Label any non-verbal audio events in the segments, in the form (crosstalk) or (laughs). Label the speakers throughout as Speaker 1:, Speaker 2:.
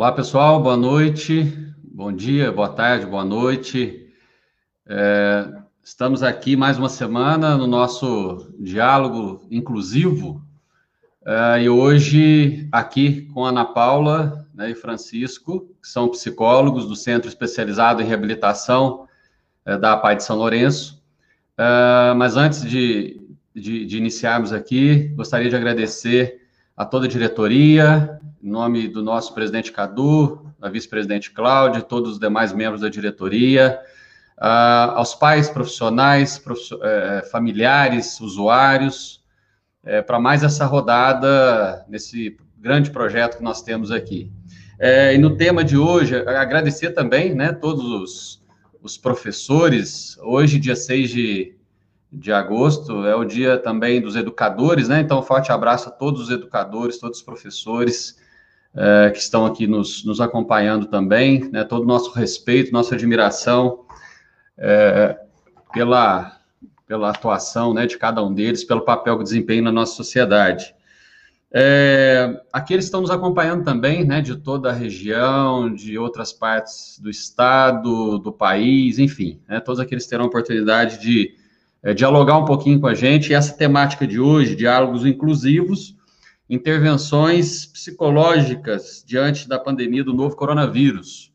Speaker 1: Olá, pessoal, boa noite, bom dia, boa tarde, boa noite. É, estamos aqui mais uma semana no nosso diálogo inclusivo é, e hoje aqui com Ana Paula né, e Francisco, que são psicólogos do Centro Especializado em Reabilitação é, da Pai de São Lourenço. É, mas antes de, de, de iniciarmos aqui, gostaria de agradecer a toda a diretoria, em nome do nosso presidente Cadu, da vice-presidente Cláudia, todos os demais membros da diretoria, uh, aos pais profissionais, prof... eh, familiares, usuários, eh, para mais essa rodada nesse grande projeto que nós temos aqui. Eh, e no tema de hoje, agradecer também, né, todos os, os professores, hoje, dia 6 de, de agosto, é o dia também dos educadores, né, então, forte abraço a todos os educadores, todos os professores, é, que estão aqui nos, nos acompanhando também, né, todo o nosso respeito, nossa admiração é, pela, pela atuação né, de cada um deles, pelo papel que desempenham na nossa sociedade. É, aqui eles estão nos acompanhando também, né, de toda a região, de outras partes do estado, do país, enfim, né, todos aqueles terão a oportunidade de é, dialogar um pouquinho com a gente. E essa temática de hoje, diálogos inclusivos, intervenções psicológicas diante da pandemia do novo coronavírus.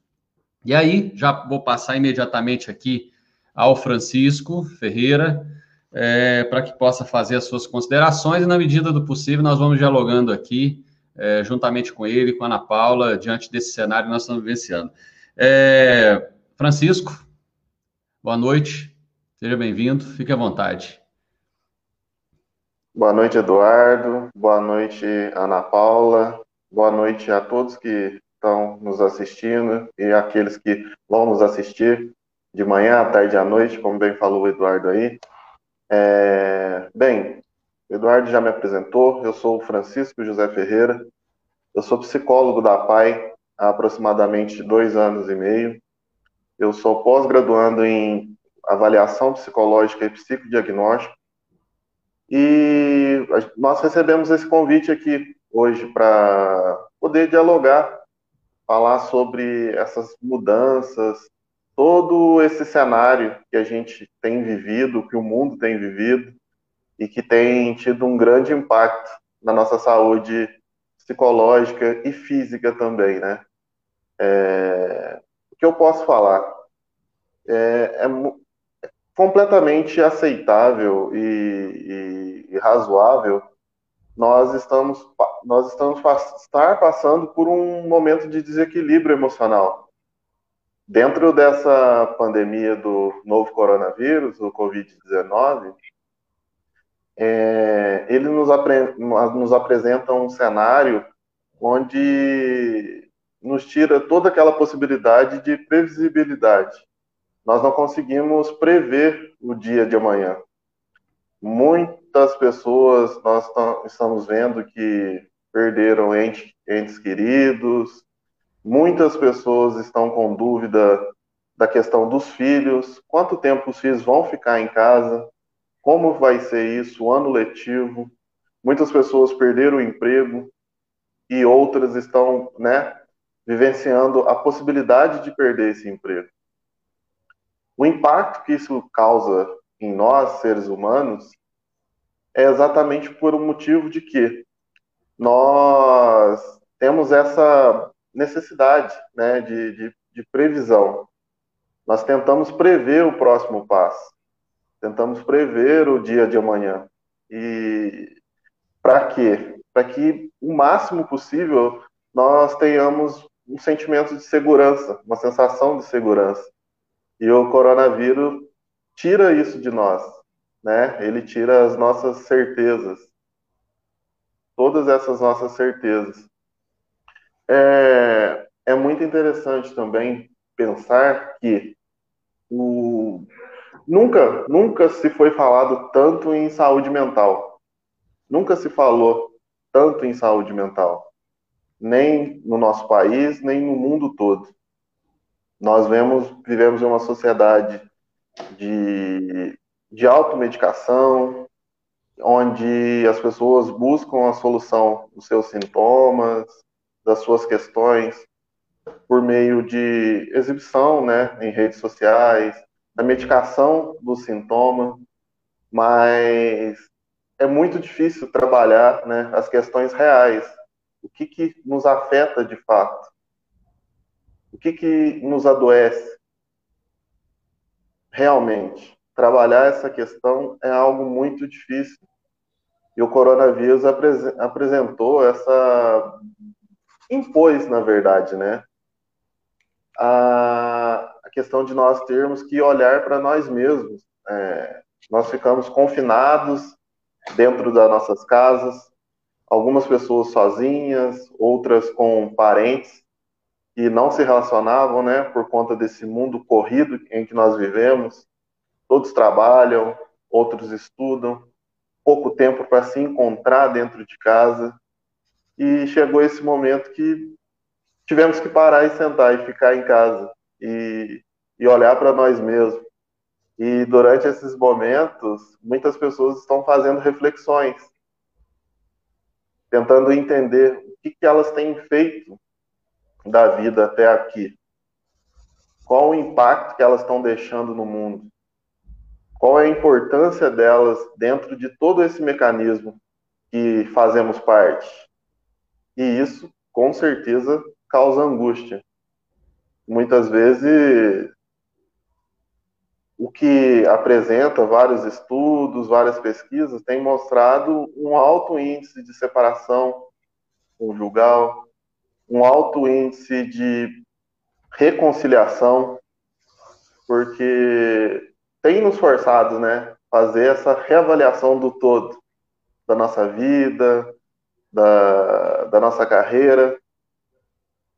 Speaker 1: E aí, já vou passar imediatamente aqui ao Francisco Ferreira, é, para que possa fazer as suas considerações, e na medida do possível, nós vamos dialogando aqui, é, juntamente com ele, com a Ana Paula, diante desse cenário que nós estamos vivenciando. É, Francisco, boa noite, seja bem-vindo, fique à vontade.
Speaker 2: Boa noite, Eduardo. Boa noite, Ana Paula. Boa noite a todos que estão nos assistindo e aqueles que vão nos assistir de manhã, à tarde e à noite, como bem falou o Eduardo aí. É... Bem, o Eduardo já me apresentou. Eu sou o Francisco José Ferreira. Eu sou psicólogo da PAI há aproximadamente dois anos e meio. Eu sou pós-graduando em avaliação psicológica e psicodiagnóstico e nós recebemos esse convite aqui hoje para poder dialogar, falar sobre essas mudanças, todo esse cenário que a gente tem vivido, que o mundo tem vivido e que tem tido um grande impacto na nossa saúde psicológica e física também, né? É... O que eu posso falar? É, é, completamente aceitável e, e, e, razoável, nós estamos, nós estamos estar passando por um momento de desequilíbrio emocional. Dentro dessa pandemia do novo coronavírus, o Covid-19, é, ele nos, apre, nos apresenta um cenário onde nos tira toda aquela possibilidade de previsibilidade nós não conseguimos prever o dia de amanhã. Muitas pessoas nós estamos vendo que perderam entes, entes queridos, muitas pessoas estão com dúvida da questão dos filhos, quanto tempo os filhos vão ficar em casa, como vai ser isso, o ano letivo. Muitas pessoas perderam o emprego e outras estão, né, vivenciando a possibilidade de perder esse emprego. O impacto que isso causa em nós, seres humanos, é exatamente por um motivo de que nós temos essa necessidade né, de, de, de previsão. Nós tentamos prever o próximo passo, tentamos prever o dia de amanhã. E para quê? Para que o máximo possível nós tenhamos um sentimento de segurança, uma sensação de segurança. E o coronavírus tira isso de nós, né? Ele tira as nossas certezas, todas essas nossas certezas. É, é muito interessante também pensar que o, nunca, nunca se foi falado tanto em saúde mental. Nunca se falou tanto em saúde mental, nem no nosso país, nem no mundo todo. Nós vemos, vivemos em uma sociedade de, de automedicação, onde as pessoas buscam a solução dos seus sintomas, das suas questões, por meio de exibição, né, em redes sociais, da medicação do sintoma, mas é muito difícil trabalhar, né, as questões reais. O que que nos afeta de fato? O que que nos adoece? Realmente, trabalhar essa questão é algo muito difícil. E o coronavírus apresentou essa impôs, na verdade, né, a, questão de nós termos que olhar para nós mesmos. É, nós ficamos confinados dentro das nossas casas, algumas pessoas sozinhas, outras com parentes que não se relacionavam, né, por conta desse mundo corrido em que nós vivemos. Todos trabalham, outros estudam, pouco tempo para se encontrar dentro de casa. E chegou esse momento que tivemos que parar e sentar e ficar em casa e, e olhar para nós mesmos. E durante esses momentos, muitas pessoas estão fazendo reflexões, tentando entender o que, que elas têm feito da vida até aqui. Qual o impacto que elas estão deixando no mundo? Qual é a importância delas dentro de todo esse mecanismo que fazemos parte? E isso, com certeza, causa angústia. Muitas vezes, o que apresenta vários estudos, várias pesquisas, tem mostrado um alto índice de separação conjugal, um alto índice de reconciliação, porque tem nos forçado, né, fazer essa reavaliação do todo, da nossa vida, da, da nossa carreira,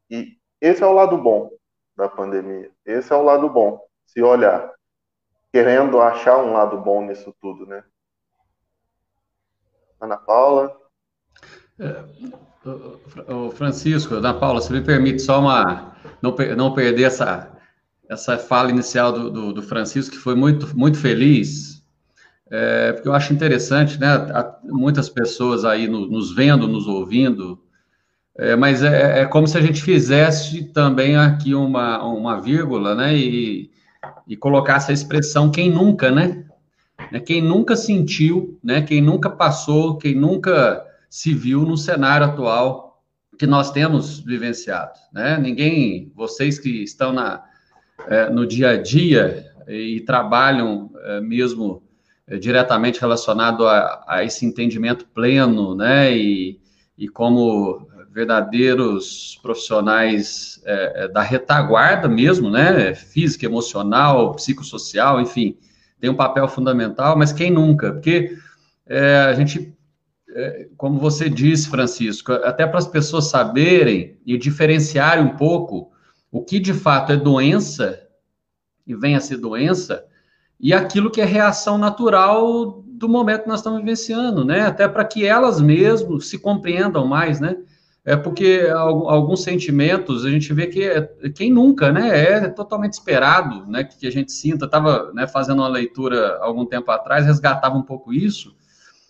Speaker 2: e esse é o lado bom da pandemia. Esse é o lado bom, se olhar, querendo achar um lado bom nisso tudo, né? Ana Paula.
Speaker 1: É, Francisco, Ana Paula, se me permite só uma não, não perder essa essa fala inicial do, do, do Francisco que foi muito muito feliz, é, porque eu acho interessante, né? Muitas pessoas aí no, nos vendo, nos ouvindo, é, mas é, é, como se a gente fizesse também aqui uma, uma vírgula, né? E, e colocasse a expressão quem nunca, né? né? Quem nunca sentiu, né? Quem nunca passou, quem nunca viu no cenário atual que nós temos vivenciado, né? Ninguém, vocês que estão na, é, no dia a dia e trabalham é, mesmo é, diretamente relacionado a, a, esse entendimento pleno, né? E, e como verdadeiros profissionais da retaguarda mesmo, né? Física, emocional, psicossocial, enfim, tem um papel fundamental, mas quem nunca? Porque a gente, como você disse, Francisco, até para as pessoas saberem e diferenciarem um pouco o que de fato é doença e vem a ser doença e aquilo que é reação natural do momento que nós estamos vivenciando, né? Até para que elas mesmas se compreendam mais, né? é porque alguns sentimentos a gente vê que é, quem nunca, né, é totalmente esperado, né, que a gente sinta. Estava né, fazendo uma leitura algum tempo atrás, resgatava um pouco isso,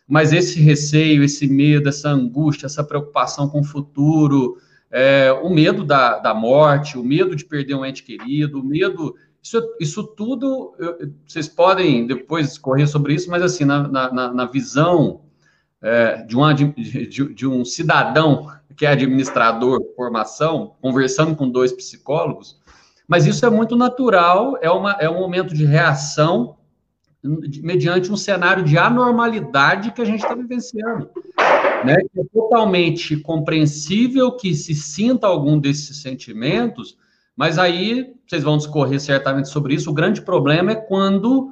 Speaker 1: mas esse receio, esse medo, essa angústia, essa preocupação com o futuro, é, o medo da, da morte, o medo de perder um ente querido, o medo. Isso, isso tudo, eu, vocês podem depois discorrer sobre isso, mas assim, na, na, na visão é, de, uma, de, de um cidadão que é administrador formação, conversando com dois psicólogos, mas isso é muito natural, é, uma, é um momento de reação mediante um cenário de anormalidade que a gente está vivenciando. Né? É totalmente compreensível que se sinta algum desses sentimentos, mas aí vocês vão discorrer certamente sobre isso. O grande problema é quando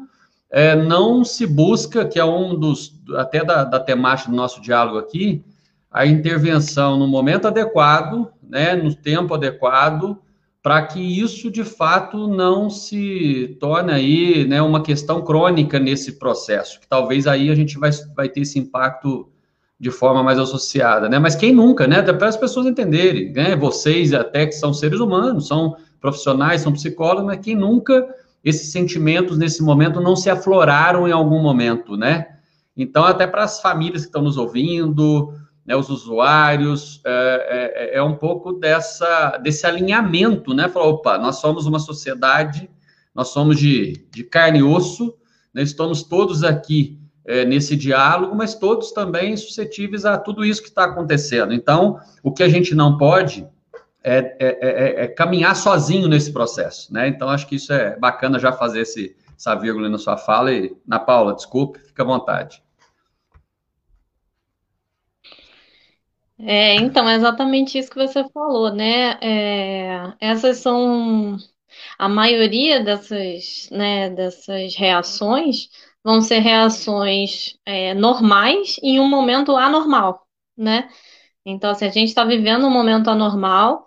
Speaker 1: é, não se busca, que é um dos, até da, da temática do nosso diálogo aqui, a intervenção no momento adequado, né, no tempo adequado, para que isso de fato não se torne aí né, uma questão crônica nesse processo, que talvez aí a gente vai, vai ter esse impacto de forma mais associada, né? Mas quem nunca, né? Para as pessoas entenderem, né? Vocês até que são seres humanos, são profissionais, são psicólogos, mas quem nunca esses sentimentos nesse momento não se afloraram em algum momento, né? Então, até para as famílias que estão nos ouvindo, né, os usuários, é, é, é, um pouco dessa, desse alinhamento, né? Falar, opa, nós somos uma sociedade, nós somos de, de carne e osso, né, estamos todos aqui é, nesse diálogo, mas todos também suscetíveis a tudo isso que está acontecendo. Então, o que a gente não pode é, é, é, é, caminhar sozinho nesse processo, né? Então, acho que isso é bacana já fazer esse, essa vírgula na sua fala. E, na Paula, desculpe, fica à vontade.
Speaker 3: É, então, é exatamente isso que você falou, né? É, essas são a maioria dessas, né, dessas reações vão ser reações é, normais em um momento anormal, né? Então, assim, a gente está vivendo um momento anormal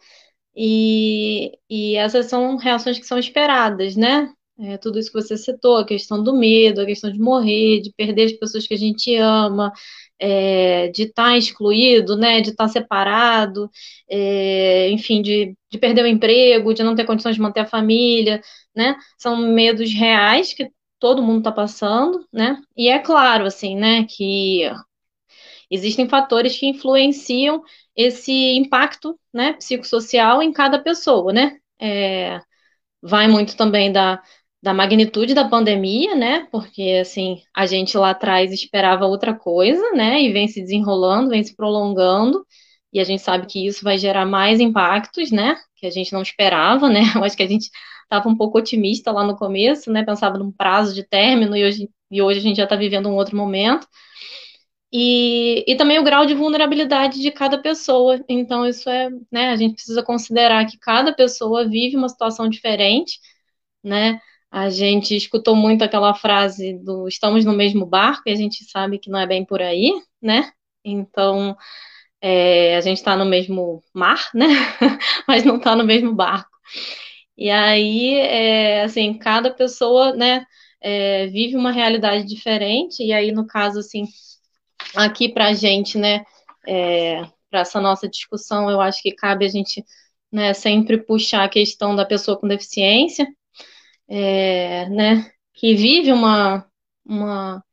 Speaker 3: e, e essas são reações que são esperadas, né? É, tudo isso que você citou, a questão do medo, a questão de morrer, de perder as pessoas que a gente ama, é, de estar tá excluído, né, de estar tá separado, é, enfim, de, de perder o emprego, de não ter condições de manter a família, né? São medos reais que todo mundo está passando, né? E é claro, assim, né, que existem fatores que influenciam esse impacto, né, psicossocial em cada pessoa, né? É, vai muito também da, da magnitude da pandemia, né? Porque assim, a gente lá atrás esperava outra coisa, né? E vem se desenrolando, vem se prolongando, e a gente sabe que isso vai gerar mais impactos, né? Que a gente não esperava, né? (laughs) Eu acho que a gente estava um pouco otimista lá no começo, né? Pensava num prazo de término e hoje, e hoje a gente já está vivendo um outro momento. E, e também o grau de vulnerabilidade de cada pessoa. Então, isso é, né? A gente precisa considerar que cada pessoa vive uma situação diferente, né? A gente escutou muito aquela frase do estamos no mesmo barco e a gente sabe que não é bem por aí, né? Então, é, a gente está no mesmo mar, né? (laughs) Mas não está no mesmo barco. E aí, é, assim, cada pessoa, né, é, vive uma realidade diferente. E aí, no caso, assim, aqui para a gente, né, é, para essa nossa discussão, eu acho que cabe a gente, né, sempre puxar a questão da pessoa com deficiência, é, né, que vive uma, uma,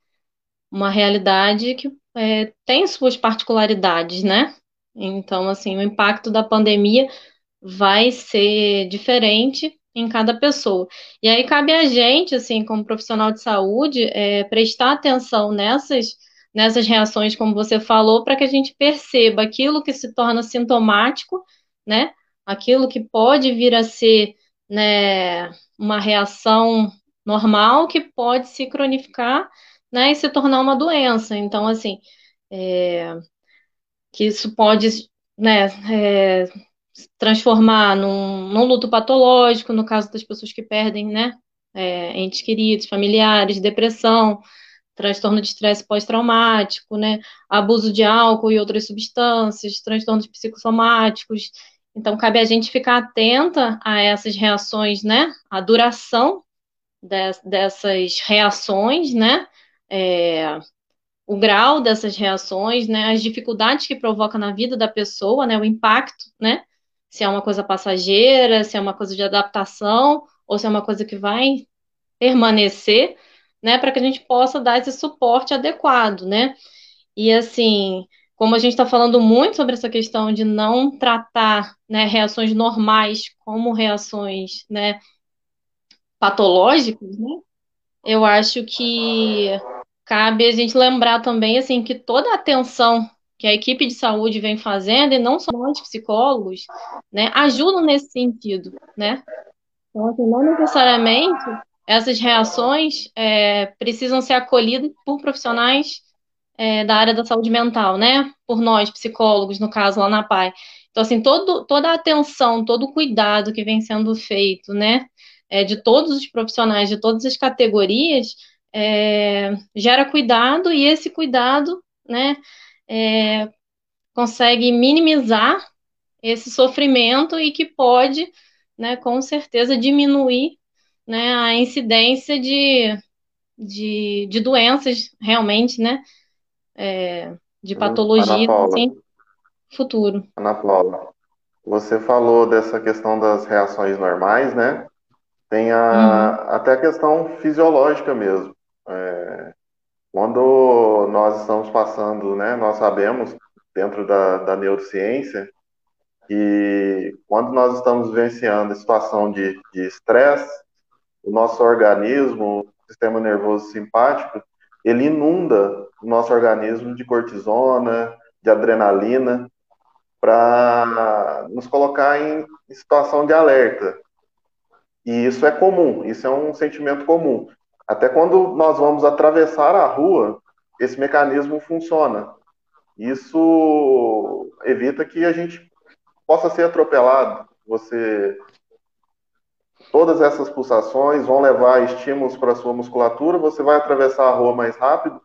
Speaker 3: uma realidade que é, tem suas particularidades, né? Então, assim, o impacto da pandemia vai ser diferente em cada pessoa. E aí cabe a gente, assim, como profissional de saúde, é, prestar atenção nessas, nessas reações, como você falou, para que a gente perceba aquilo que se torna sintomático, né? Aquilo que pode vir a ser, né, uma reação normal que pode se cronificar, né, e se tornar uma doença. Então, assim, é, que isso pode, né, é, transformar num, num, luto patológico, no caso das pessoas que perdem, né, é, entes queridos, familiares, depressão, transtorno de estresse pós-traumático, né, abuso de álcool e outras substâncias, transtornos psicossomáticos, então, cabe a gente ficar atenta a essas reações, né? A duração de, dessas reações, né? É, o grau dessas reações, né? As dificuldades que provoca na vida da pessoa, né? O impacto, né? Se é uma coisa passageira, se é uma coisa de adaptação, ou se é uma coisa que vai permanecer, né? Para que a gente possa dar esse suporte adequado, né? E assim, como a gente está falando muito sobre essa questão de não tratar né, reações normais como reações né, patológicas, né, eu acho que cabe a gente lembrar também assim que toda a atenção que a equipe de saúde vem fazendo, e não só psicólogos, né, ajudam nesse sentido, né? Então, assim, não necessariamente essas reações é, precisam ser acolhidas por profissionais é, da área da saúde mental, né? Por nós, psicólogos, no caso, lá na PAI. Então, assim, todo, toda a atenção, todo o cuidado que vem sendo feito, né? É, de todos os profissionais, de todas as categorias, é, gera cuidado e esse cuidado, né? É, consegue minimizar esse sofrimento e que pode, né, com certeza, diminuir né, a incidência de, de, de doenças realmente, né, é, de patologia assim, futuro.
Speaker 2: Ana Paula, você falou dessa questão das reações normais, né? Tem a, uhum. até a questão fisiológica mesmo. É, quando nós estamos passando, né? Nós sabemos dentro da, da neurociência, que quando nós estamos vivenciando a situação de estresse, o nosso organismo, o sistema nervoso simpático, ele inunda o nosso organismo de cortisona, de adrenalina, para nos colocar em situação de alerta. E isso é comum, isso é um sentimento comum. Até quando nós vamos atravessar a rua, esse mecanismo funciona. Isso evita que a gente possa ser atropelado. Você todas essas pulsações vão levar estímulos para a sua musculatura, você vai atravessar a rua mais rápido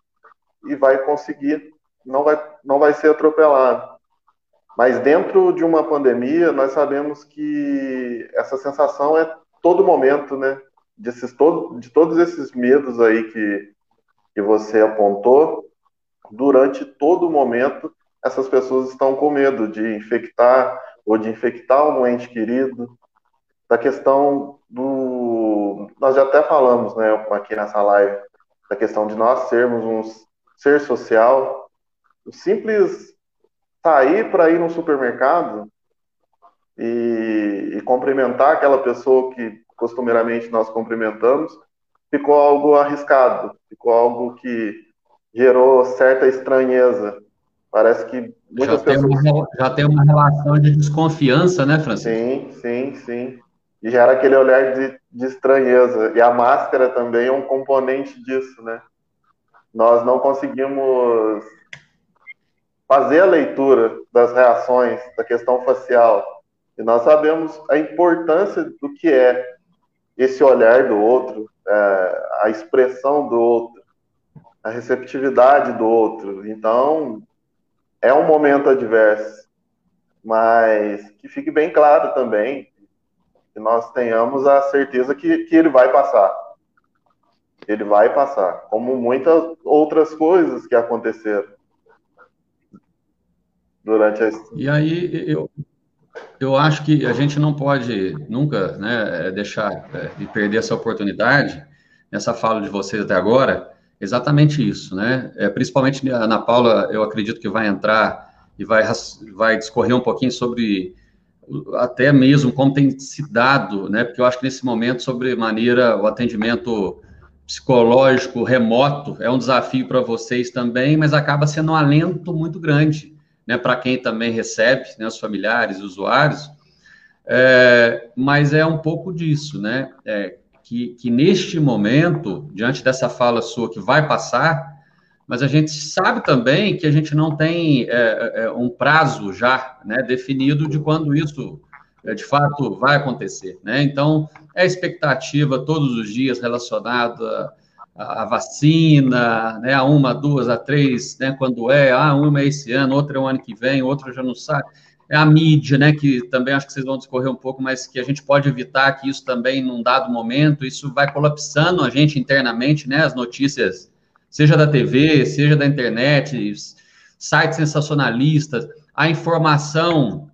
Speaker 2: e vai conseguir, não vai, não vai ser atropelado. Mas dentro de uma pandemia, nós sabemos que essa sensação é todo momento, né? Todo, de todos esses medos aí que, que você apontou, durante todo momento, essas pessoas estão com medo de infectar ou de infectar um ente querido, da questão do. Nós já até falamos, né, aqui nessa live, da questão de nós sermos um ser social. O simples sair para ir no supermercado e, e cumprimentar aquela pessoa que costumeiramente nós cumprimentamos, ficou algo arriscado, ficou algo que gerou certa estranheza. Parece que muitas
Speaker 1: já pessoas. Tem uma, já tem uma relação de desconfiança, né, Francisco?
Speaker 2: Sim, sim, sim. E gera aquele olhar de, de estranheza. E a máscara também é um componente disso, né? Nós não conseguimos fazer a leitura das reações, da questão facial. E nós sabemos a importância do que é esse olhar do outro, é, a expressão do outro, a receptividade do outro. Então, é um momento adverso, mas que fique bem claro também que nós tenhamos a certeza que, que ele vai passar. Ele vai passar, como muitas outras coisas que aconteceram durante a.
Speaker 1: E aí, eu, eu acho que a gente não pode nunca né, deixar é, de perder essa oportunidade, nessa fala de vocês até agora, exatamente isso, né? É, principalmente a Ana Paula, eu acredito que vai entrar e vai, vai discorrer um pouquinho sobre até mesmo como tem se dado, né? Porque eu acho que nesse momento, sobre maneira, o atendimento psicológico remoto é um desafio para vocês também, mas acaba sendo um alento muito grande né, para quem também recebe, né, os familiares, os usuários, é, mas é um pouco disso, né, é, que, que neste momento, diante dessa fala sua que vai passar, mas a gente sabe também que a gente não tem é, é um prazo já né, definido de quando isso é, de fato vai acontecer, né? Então, é expectativa todos os dias relacionada a, vacina, né, a uma, duas, a três, né, quando é, ah, uma é esse ano, outra é o ano que vem, outra já não sabe. É a mídia, né, que também acho que vocês vão discorrer um pouco, mas que a gente pode evitar que isso também, num dado momento, isso vai colapsando a gente internamente, né, as notícias, seja da TV, seja da internet, sites sensacionalistas, a informação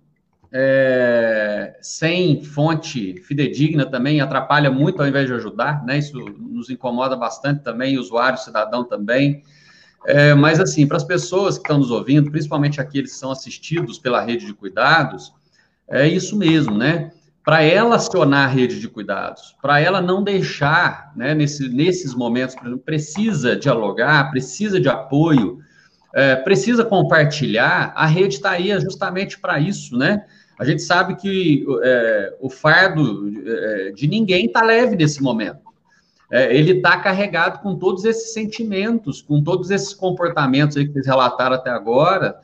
Speaker 1: é, sem fonte fidedigna também atrapalha muito ao invés de ajudar, né? Isso nos incomoda bastante também, usuário, cidadão também. É, mas, assim, para as pessoas que estão nos ouvindo, principalmente aqueles que são assistidos pela rede de cuidados, é isso mesmo, né? Para ela acionar a rede de cuidados, para ela não deixar, né, nesse, nesses momentos, precisa dialogar, precisa de apoio, é, precisa compartilhar, a rede está aí justamente para isso, né? A gente sabe que é, o fardo é, de ninguém está leve nesse momento. É, ele está carregado com todos esses sentimentos, com todos esses comportamentos que vocês relataram até agora,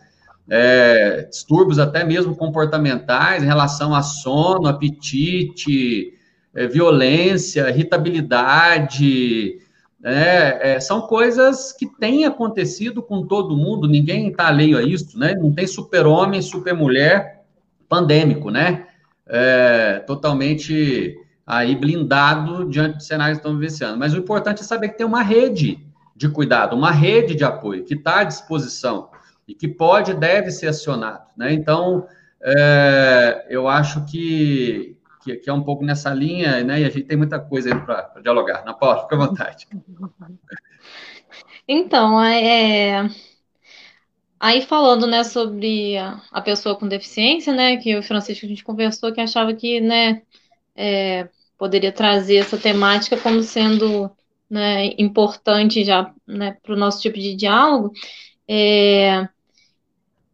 Speaker 1: é, distúrbios até mesmo comportamentais em relação a sono, apetite, é, violência, irritabilidade, é, é, são coisas que têm acontecido com todo mundo, ninguém está alheio a isso, né? Não tem super-homem, super-mulher pandêmico, né? É, totalmente aí blindado diante dos cenários que estão vivenciando. Mas o importante é saber que tem uma rede de cuidado, uma rede de apoio que está à disposição e que pode e deve ser acionado, né? Então, é, eu acho que, que, que, é um pouco nessa linha, né? E a gente tem muita coisa aí para dialogar. Na Paula, fica à vontade.
Speaker 3: Então, é, Aí falando, né, sobre a pessoa com deficiência, né, que o Francisco a gente conversou, que achava que, né, é, poderia trazer essa temática como sendo, né, importante já, né, para o nosso tipo de diálogo, é,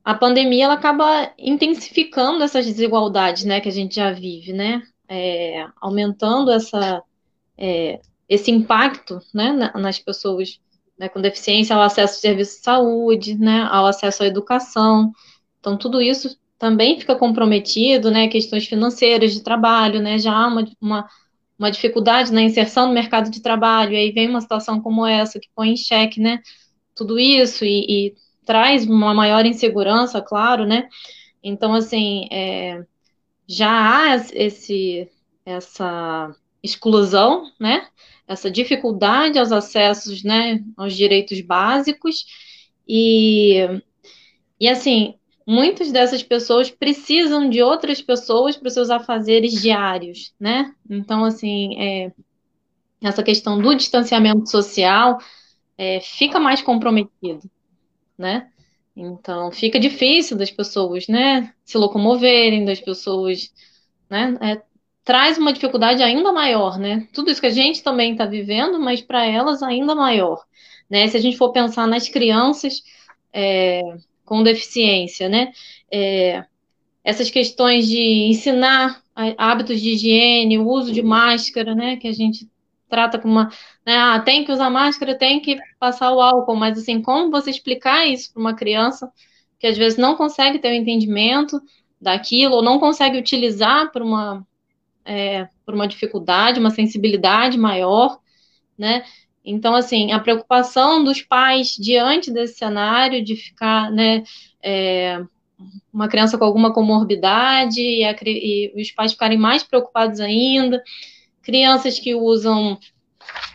Speaker 3: a pandemia ela acaba intensificando essas desigualdades, né, que a gente já vive, né, é, aumentando essa, é, esse impacto, né, nas pessoas né, com deficiência ao acesso ao serviço de saúde, né, ao acesso à educação. Então, tudo isso também fica comprometido, né, questões financeiras de trabalho, né, já há uma, uma, uma dificuldade na inserção no mercado de trabalho, e aí vem uma situação como essa, que põe em xeque, né, tudo isso e, e traz uma maior insegurança, claro, né, então, assim, é, já há esse, essa exclusão, né, essa dificuldade aos acessos, né, aos direitos básicos. E e assim, muitas dessas pessoas precisam de outras pessoas para os seus afazeres diários, né? Então, assim, é, essa questão do distanciamento social é, fica mais comprometido, né? Então, fica difícil das pessoas, né, se locomoverem, das pessoas, né, é, traz uma dificuldade ainda maior, né? Tudo isso que a gente também está vivendo, mas para elas ainda maior, né? Se a gente for pensar nas crianças é, com deficiência, né? É, essas questões de ensinar hábitos de higiene, o uso de máscara, né? Que a gente trata como uma, né, ah, tem que usar máscara, tem que passar o álcool, mas assim, como você explicar isso para uma criança que às vezes não consegue ter o entendimento daquilo ou não consegue utilizar para uma é, por uma dificuldade, uma sensibilidade maior, né? Então, assim, a preocupação dos pais diante desse cenário de ficar, né, é, uma criança com alguma comorbidade e, a, e, os pais ficarem mais preocupados ainda, crianças que usam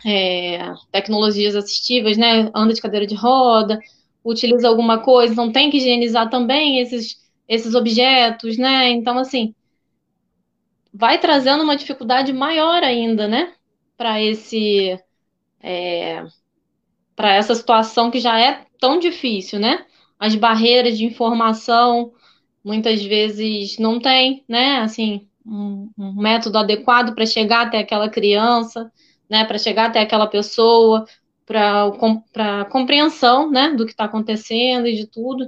Speaker 3: é, tecnologias assistivas, né, anda de cadeira de roda, utiliza alguma coisa, não tem que higienizar também esses, esses objetos, né, então, assim, vai trazendo uma dificuldade maior ainda, né? Para esse. É, para essa situação que já é tão difícil, né? As barreiras de informação muitas vezes não tem, né? Assim, um, método adequado para chegar até aquela criança, né? Para chegar até aquela pessoa, para compreensão, né? Do que está acontecendo e de tudo.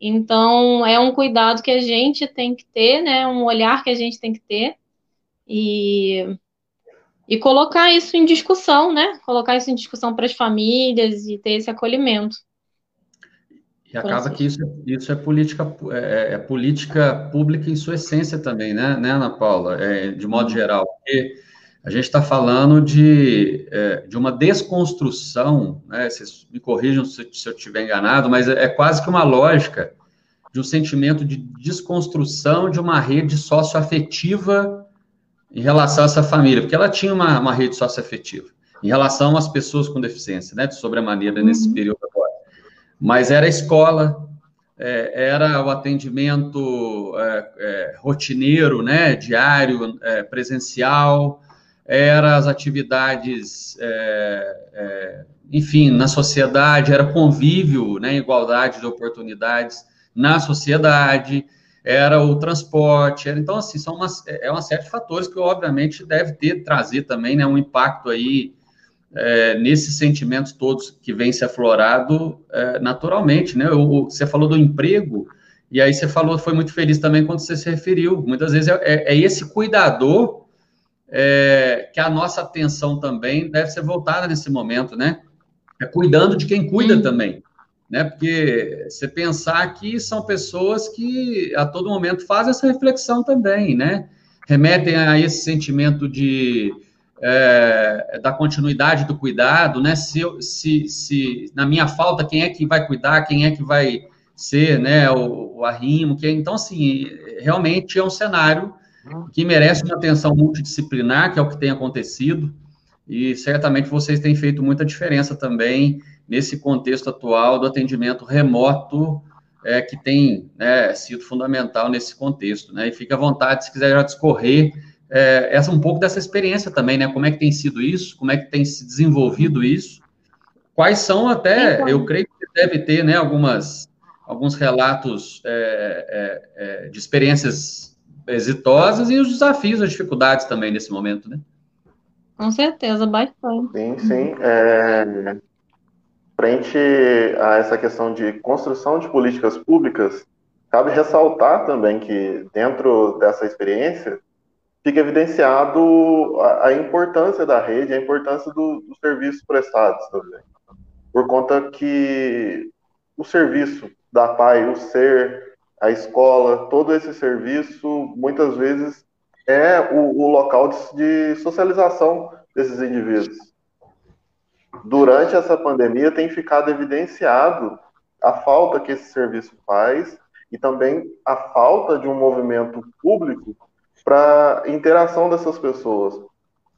Speaker 3: Então, é um cuidado que a gente tem que ter, né? Um olhar que a gente tem que ter e, e colocar isso em discussão, né? Colocar isso em discussão para as famílias e ter esse acolhimento.
Speaker 1: E acaba que isso, isso é política é, é, política pública em sua essência também, né, né Ana Paula? É, de modo geral, porque a gente está falando de, é, de uma desconstrução, né? Vocês me corrijam se, se eu estiver enganado, mas é, é quase que uma lógica de um sentimento de desconstrução de uma rede socioafetiva em relação a essa família, porque ela tinha uma, uma rede socioafetiva em relação às pessoas com deficiência, né, de sobremaneira nesse uhum. período agora. Mas era a escola, é, era o atendimento é, é, rotineiro, né, diário, presencial, era as atividades, enfim, na sociedade, era convívio, né, igualdade de oportunidades na sociedade, era o transporte, era, então, assim, são uma, é uma série de fatores que, obviamente, deve ter, trazer também, né, um impacto aí é, nesses sentimentos todos que vêm se aflorado é, naturalmente, né, o, você falou do emprego, e aí você falou, foi muito feliz também quando você se referiu, muitas vezes é, é, é esse cuidador é, que a nossa atenção também deve ser voltada nesse momento, né, é cuidando de quem cuida também, né? Porque você pensar que são pessoas que a todo momento fazem essa reflexão também, né? Remetem a esse sentimento de é, da continuidade do cuidado, né? Se, se, se na minha falta, quem é que vai cuidar, quem é que vai ser, né? O, o arrimo, que então assim realmente é um cenário que merece uma atenção multidisciplinar, que é o que tem acontecido, e certamente vocês têm feito muita diferença também nesse contexto atual do atendimento remoto, é, que tem né, sido fundamental nesse contexto. Né? E fica à vontade, se quiser já discorrer é, essa, um pouco dessa experiência também, né? Como é que tem sido isso, como é que tem se desenvolvido isso, quais são até, então, eu creio que deve ter né, algumas alguns relatos é, é, é, de experiências exitosas e os desafios, as dificuldades também nesse momento, né?
Speaker 3: Com certeza, bastante.
Speaker 2: Sim, sim. É, frente a essa questão de construção de políticas públicas, cabe ressaltar também que dentro dessa experiência fica evidenciado a, a importância da rede, a importância do, dos serviços prestados também, por conta que o serviço da PAI, o ser, a escola, todo esse serviço muitas vezes é o, o local de, de socialização desses indivíduos. Durante essa pandemia tem ficado evidenciado a falta que esse serviço faz e também a falta de um movimento público para interação dessas pessoas.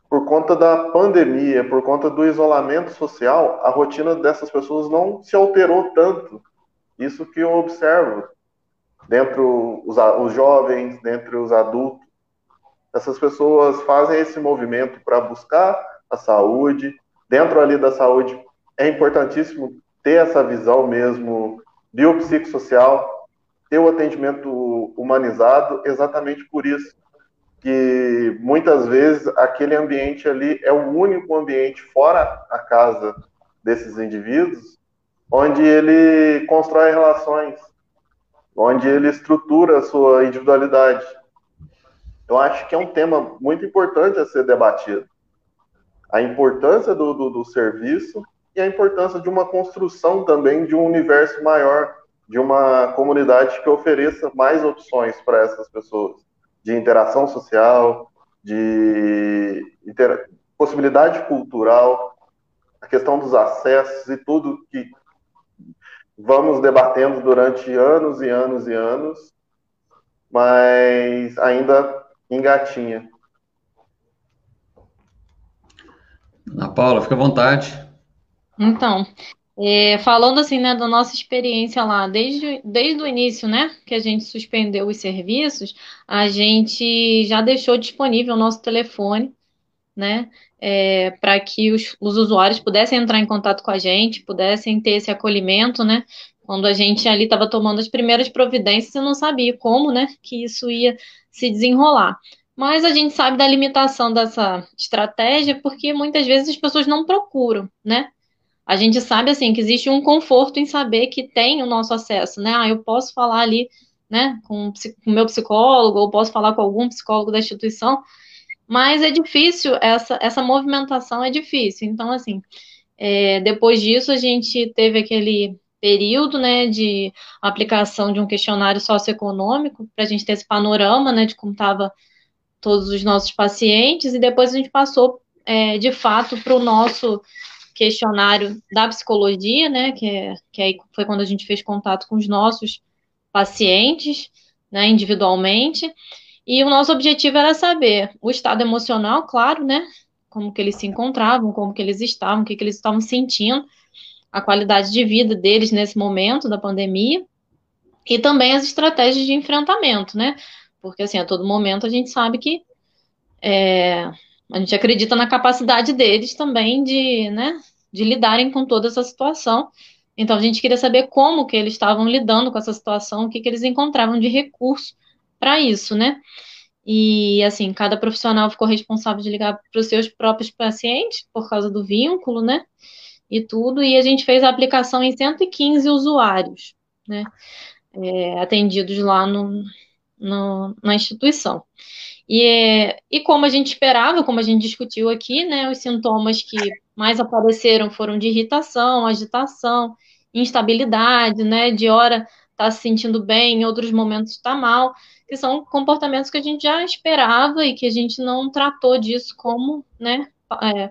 Speaker 2: Por conta da pandemia, por conta do isolamento social, a rotina dessas pessoas não se alterou tanto. Isso que eu observo dentro os, os jovens, dentre os adultos. Essas pessoas fazem esse movimento para buscar a saúde. Dentro ali da saúde é importantíssimo ter essa visão mesmo biopsicossocial, ter o atendimento humanizado, exatamente por isso que muitas vezes aquele ambiente ali é o único ambiente fora a casa desses indivíduos onde ele constrói relações, onde ele estrutura a sua individualidade. Eu acho que é um tema muito importante a ser debatido. A importância do, do, do serviço e a importância de uma construção também de um universo maior, de uma comunidade que ofereça mais opções para essas pessoas de interação social, de inter... possibilidade cultural, a questão dos acessos e tudo que vamos debatendo durante anos e anos e anos, mas ainda engatinha.
Speaker 1: Ana Paula, fica à vontade.
Speaker 3: Então, é, falando assim, né, da nossa experiência lá, desde, desde o início, né, que a gente suspendeu os serviços, a gente já deixou disponível o nosso telefone, né, é, para que os, os usuários pudessem entrar em contato com a gente, pudessem ter esse acolhimento, né, quando a gente ali estava tomando as primeiras providências e não sabia como, né, que isso ia se desenrolar. Mas a gente sabe da limitação dessa estratégia, porque muitas vezes as pessoas não procuram, né? A gente sabe assim que existe um conforto em saber que tem o nosso acesso, né? Ah, eu posso falar ali, né, com o meu psicólogo, ou posso falar com algum psicólogo da instituição, mas é difícil, essa, essa movimentação é difícil. Então, assim, é, depois disso, a gente teve aquele período, né, de aplicação de um questionário socioeconômico, para a gente ter esse panorama, né, de como estava todos os nossos pacientes, e depois a gente passou, é, de fato, para o nosso questionário da psicologia, né, que, é, que aí foi quando a gente fez contato com os nossos pacientes, né, individualmente, e o nosso objetivo era saber o estado emocional, claro, né, como que eles se encontravam, como que eles estavam, o que, que eles estavam sentindo, a qualidade de vida deles nesse momento da pandemia, e também as estratégias de enfrentamento, né, porque assim, a todo momento a gente sabe que é, a gente acredita na capacidade deles também de, né, de lidarem com toda essa situação. Então a gente queria saber como que eles estavam lidando com essa situação, o que, que eles encontravam de recurso para isso, né? E assim, cada profissional ficou responsável de ligar para os seus próprios pacientes por causa do vínculo, né? E tudo, e a gente fez a aplicação em 115 usuários, né? É, atendidos lá no, no, na instituição. E, e como a gente esperava, como a gente discutiu aqui, né, os sintomas que mais apareceram foram de irritação, agitação, instabilidade, né, de hora tá se sentindo bem, em outros momentos está mal, que são comportamentos que a gente já esperava e que a gente não tratou disso como, né, é,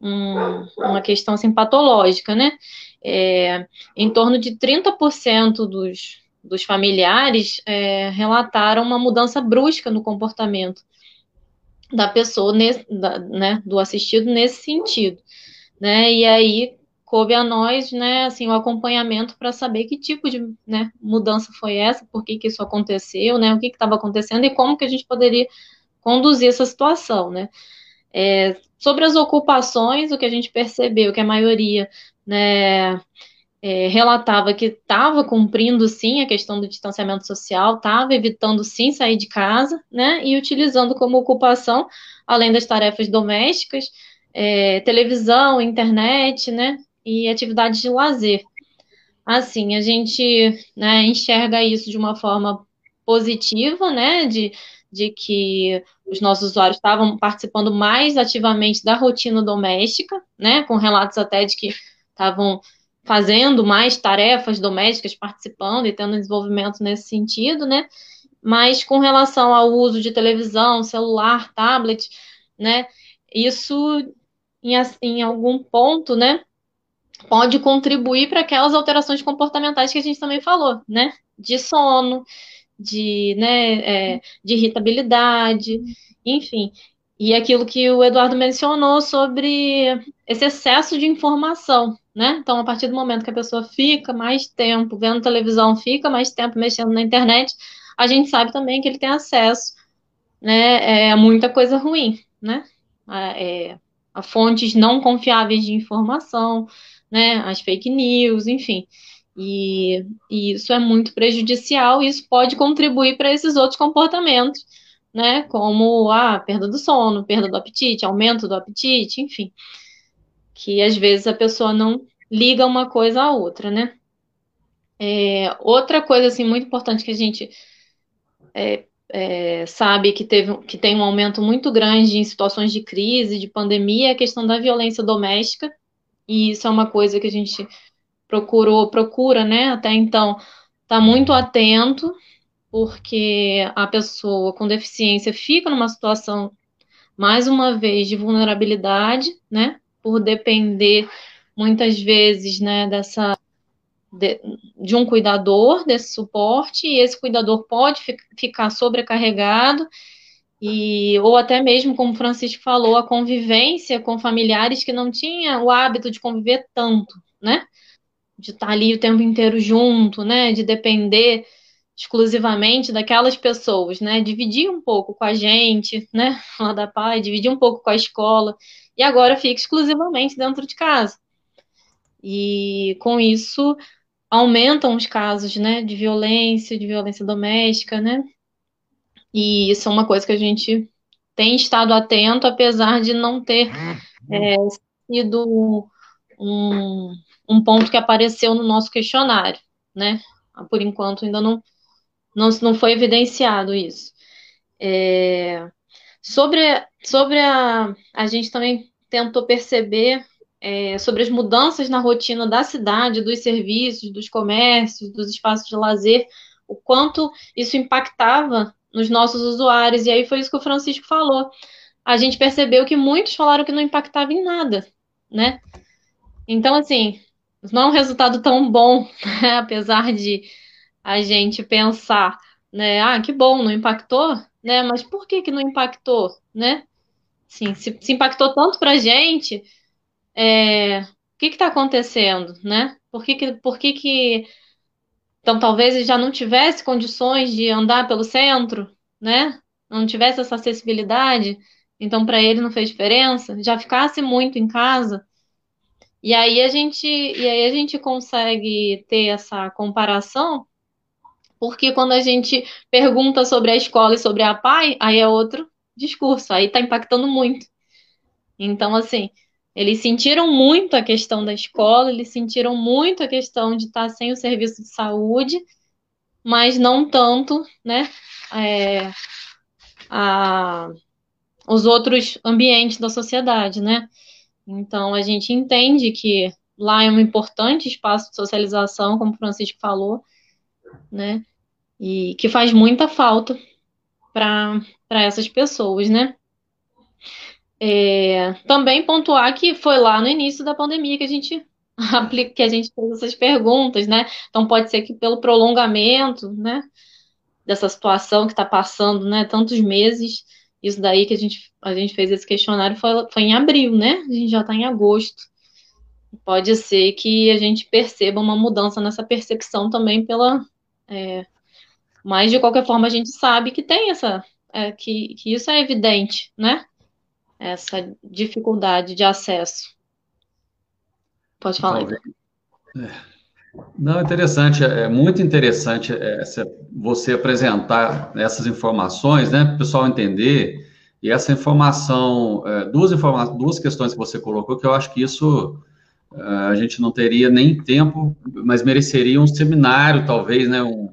Speaker 3: um, uma questão assim, patológica, né? É, em torno de 30% dos, dos familiares é, relataram uma mudança brusca no comportamento da pessoa, nesse, da, né, do assistido nesse sentido, né, e aí coube a nós, né, assim, o acompanhamento para saber que tipo de né, mudança foi essa, por que, que isso aconteceu, né, o que estava acontecendo e como que a gente poderia conduzir essa situação, né. É, sobre as ocupações, o que a gente percebeu que a maioria, né, é, relatava que estava cumprindo sim a questão do distanciamento social, estava evitando sim sair de casa, né, e utilizando como ocupação, além das tarefas domésticas, é, televisão, internet, né, e atividades de lazer. Assim, a gente né, enxerga isso de uma forma positiva, né, de, de que os nossos usuários estavam participando mais ativamente da rotina doméstica, né, com relatos até de que estavam fazendo mais tarefas domésticas, participando e tendo desenvolvimento nesse sentido, né? Mas com relação ao uso de televisão, celular, tablet, né? Isso em, em algum ponto, né? Pode contribuir para aquelas alterações comportamentais que a gente também falou, né? De sono, de, né, é, de irritabilidade, enfim. E aquilo que o Eduardo mencionou sobre esse excesso de informação, né? Então, a partir do momento que a pessoa fica mais tempo vendo televisão, fica mais tempo mexendo na internet, a gente sabe também que ele tem acesso, né, é, a muita coisa ruim, né? A, é, a fontes não confiáveis de informação, né? As fake news, enfim. E, e isso é muito prejudicial e isso pode contribuir para esses outros comportamentos, né? Como a perda do sono, perda do apetite, aumento do apetite, enfim que às vezes a pessoa não liga uma coisa à outra, né? É, outra coisa assim muito importante que a gente é, é, sabe que teve que tem um aumento muito grande em situações de crise, de pandemia, é a questão da violência doméstica. E isso é uma coisa que a gente procurou, procura, né? Até então, tá muito atento, porque a pessoa com deficiência fica numa situação mais uma vez de vulnerabilidade, né? por depender muitas vezes, né, dessa de, de, um cuidador desse suporte, e esse cuidador pode fi, ficar sobrecarregado, e, ou até mesmo, como o Francisco falou, a convivência com familiares que não tinham o hábito de conviver tanto, né? De estar ali o tempo inteiro junto, né? De depender exclusivamente daquelas pessoas, né? Dividir um pouco com a gente, né? (laughs) Lá da pai, dividir um pouco com a escola e agora fica exclusivamente dentro de casa. E com isso aumentam os casos, né, de violência, de violência doméstica, né? E isso é uma coisa que a gente tem estado atento, apesar de não ter é, sido um, um ponto que apareceu no nosso questionário, né? Por enquanto ainda não, não, não foi evidenciado isso. É, Sobre, sobre a. A gente também tentou perceber é, sobre as mudanças na rotina da cidade, dos serviços, dos comércios, dos espaços de lazer, o quanto isso impactava nos nossos usuários. E aí foi isso que o Francisco falou. A gente percebeu que muitos falaram que não impactava em nada, né? Então, assim, não é um resultado tão bom, (laughs) né? apesar de a gente pensar, né? Ah, que bom, não impactou, né? Mas por que que não impactou, né? Sim, se, se impactou tanto para a gente, é, o que está acontecendo, né? Por que que, por que que então talvez ele já não tivesse condições de andar pelo centro, né? Não tivesse essa acessibilidade, então para ele não fez diferença, já ficasse muito em casa. E aí a gente, e aí a gente consegue ter essa comparação porque quando a gente pergunta sobre a escola e sobre a PAI, aí é outro discurso, aí está impactando muito. Então, assim, eles sentiram muito a questão da escola, eles sentiram muito a questão de estar sem o serviço de saúde, mas não tanto, né, é, a, os outros ambientes da sociedade, né? Então, a gente entende que lá é um importante espaço de socialização, como o Francisco falou, né? E que faz muita falta para essas pessoas, né? É, também pontuar que foi lá no início da pandemia que a gente (laughs) que a gente fez essas perguntas, né? Então pode ser que pelo prolongamento, né, dessa situação que está passando, né, tantos meses, isso daí que a gente a gente fez esse questionário foi, foi em abril, né? A gente já está em agosto. Pode ser que a gente perceba uma mudança nessa percepção também pela é, mas, de qualquer forma, a gente sabe que tem essa. É, que, que isso é evidente, né? Essa dificuldade de acesso. Pode falar.
Speaker 1: É, Não, interessante, é muito interessante é, você apresentar essas informações, né, para o pessoal entender. E essa informação, é, duas, informa duas questões que você colocou, que eu acho que isso é, a gente não teria nem tempo, mas mereceria um seminário, talvez, né, um,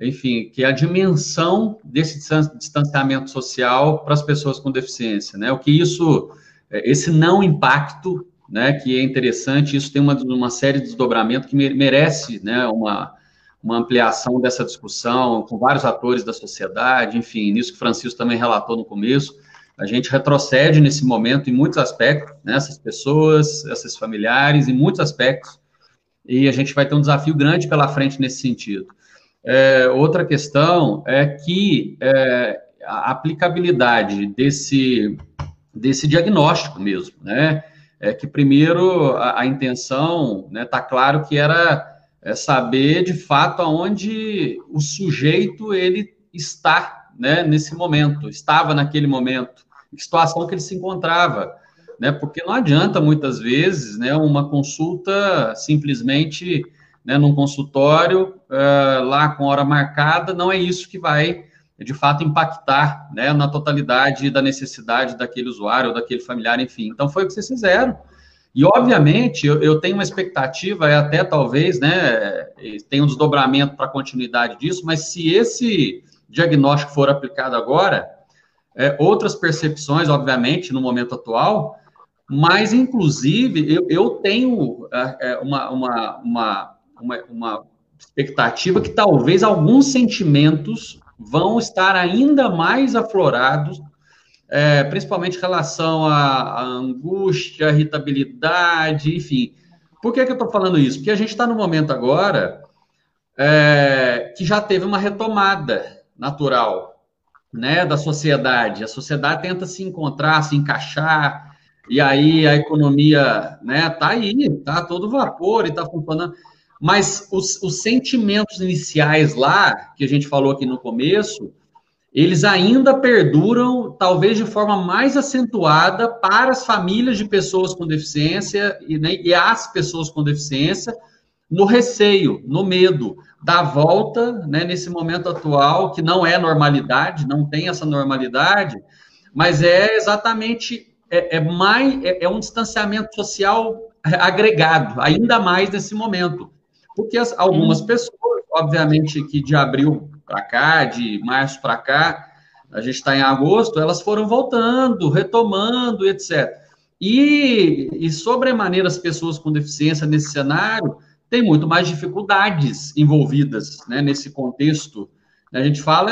Speaker 1: enfim, que é a dimensão desse distanciamento social para as pessoas com deficiência, né? O que isso, esse não impacto né, que é interessante, isso tem uma, uma série de desdobramentos que merece, né, uma, uma ampliação dessa discussão com vários atores da sociedade, enfim, nisso que Francisco também relatou no começo, a gente retrocede nesse momento em muitos aspectos, né, essas pessoas, esses familiares, em muitos aspectos, e a gente vai ter um desafio grande pela frente nesse sentido. É, outra questão é que é, a aplicabilidade desse, desse diagnóstico mesmo, né, é que primeiro a, a intenção, né, tá claro que era é, saber de fato aonde o sujeito ele está, né, nesse momento, estava naquele momento, que situação que ele se encontrava, né, porque não adianta muitas vezes, né, uma consulta simplesmente, né, num consultório uh, lá com hora marcada, não é isso que vai de fato impactar né, na totalidade da necessidade daquele usuário ou daquele familiar, enfim. Então foi o que vocês fizeram. E obviamente eu, eu tenho uma expectativa, é até talvez, né, tem um desdobramento para a continuidade disso, mas se esse diagnóstico for aplicado agora, é, outras percepções, obviamente, no momento atual, mas inclusive eu, eu tenho é uma, uma, uma, uma, uma expectativa que talvez alguns sentimentos vão estar ainda mais aflorados, é, principalmente em relação à, à angústia, irritabilidade, enfim. Por que, que eu estou falando isso? Porque a gente está no momento agora é, que já teve uma retomada natural né, da sociedade. A sociedade tenta se encontrar, se encaixar, e aí a economia né, tá aí, tá todo vapor e está funcionando. Mas os, os sentimentos iniciais lá, que a gente falou aqui no começo, eles ainda perduram, talvez de forma mais acentuada, para as famílias de pessoas com deficiência e, né, e as pessoas com deficiência, no receio, no medo da volta, né, nesse momento atual, que não é normalidade, não tem essa normalidade, mas é exatamente, é, é mais, é, é um distanciamento social agregado, ainda mais nesse momento. Porque as, algumas pessoas, obviamente, que de abril para cá, de março para cá, a gente está em agosto, elas foram voltando, retomando, etc. E, e sobremaneira, as pessoas com deficiência nesse cenário têm muito mais dificuldades envolvidas né, nesse contexto. A gente fala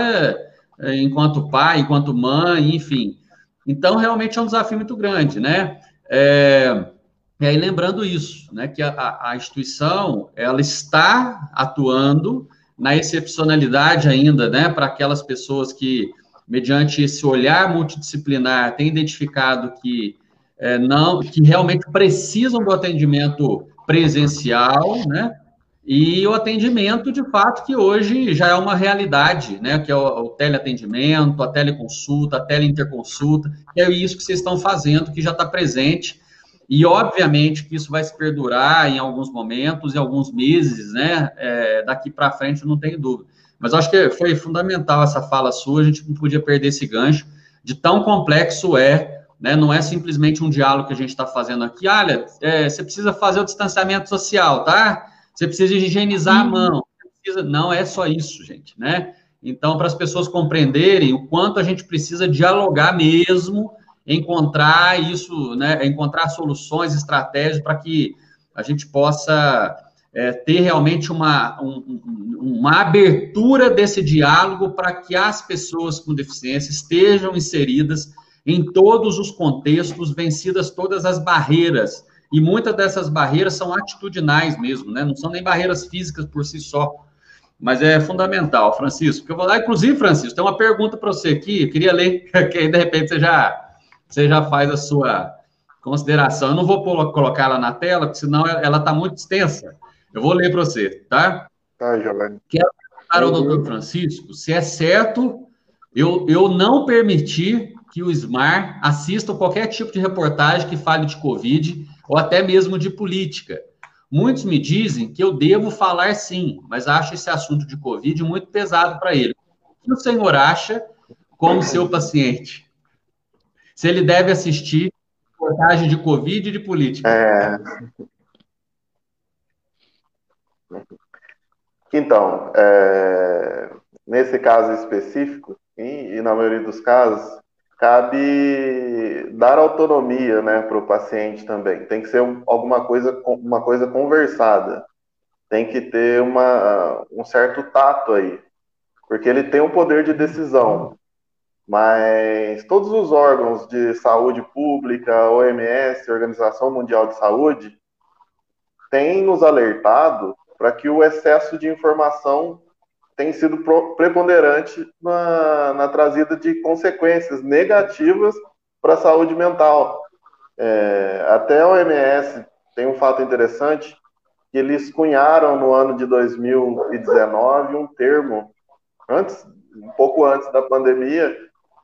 Speaker 1: é, enquanto pai, enquanto mãe, enfim. Então, realmente é um desafio muito grande, né? É, e aí, lembrando isso, né, que a, a instituição, ela está atuando na excepcionalidade ainda, né, para aquelas pessoas que, mediante esse olhar multidisciplinar, têm identificado que é, não, que realmente precisam do atendimento presencial, né, e o atendimento, de fato, que hoje já é uma realidade, né? Que é o, o teleatendimento, a teleconsulta, a teleinterconsulta, é isso que vocês estão fazendo, que já está presente e, obviamente, que isso vai se perdurar em alguns momentos, em alguns meses, né? É, daqui para frente, não tenho dúvida. Mas acho que foi fundamental essa fala sua, a gente não podia perder esse gancho de tão complexo é, né? Não é simplesmente um diálogo que a gente está fazendo aqui. Olha, é, você precisa fazer o distanciamento social, tá? Você precisa higienizar a uhum. mão. Precisa... Não é só isso, gente, né? Então, para as pessoas compreenderem o quanto a gente precisa dialogar mesmo encontrar isso, né, encontrar soluções, estratégias para que a gente possa é, ter realmente uma, um, uma abertura desse diálogo para que as pessoas com deficiência estejam inseridas em todos os contextos, vencidas todas as barreiras. E muitas dessas barreiras são atitudinais mesmo, né? Não são nem barreiras físicas por si só. Mas é fundamental, Francisco. Eu vou lá, inclusive, Francisco, tem uma pergunta para você aqui. Eu queria ler, (laughs) que aí de repente você já você já faz a sua consideração. Eu não vou colocar ela na tela, porque senão ela está muito extensa. Eu vou ler para você, tá? Tá, Giovanni. Quero perguntar ao doutor Francisco se é certo eu, eu não permitir que o SMAR assista qualquer tipo de reportagem que fale de Covid ou até mesmo de política. Muitos me dizem que eu devo falar sim, mas acho esse assunto de Covid muito pesado para ele. O que o senhor acha como seu paciente? Se ele deve assistir reportagem de Covid e de política? É...
Speaker 2: Então, é... nesse caso específico, e, na maioria dos casos, cabe dar autonomia né, para o paciente também. Tem que ser alguma coisa, uma coisa conversada. Tem que ter uma, um certo tato aí. Porque ele tem um poder de decisão. Mas todos os órgãos de saúde pública, OMS, Organização Mundial de Saúde, têm nos alertado para que o excesso de informação tem sido preponderante na, na trazida de consequências negativas para a saúde mental. É, até a OMS tem um fato interessante, que eles cunharam no ano de 2019 um termo, antes, um pouco antes da pandemia,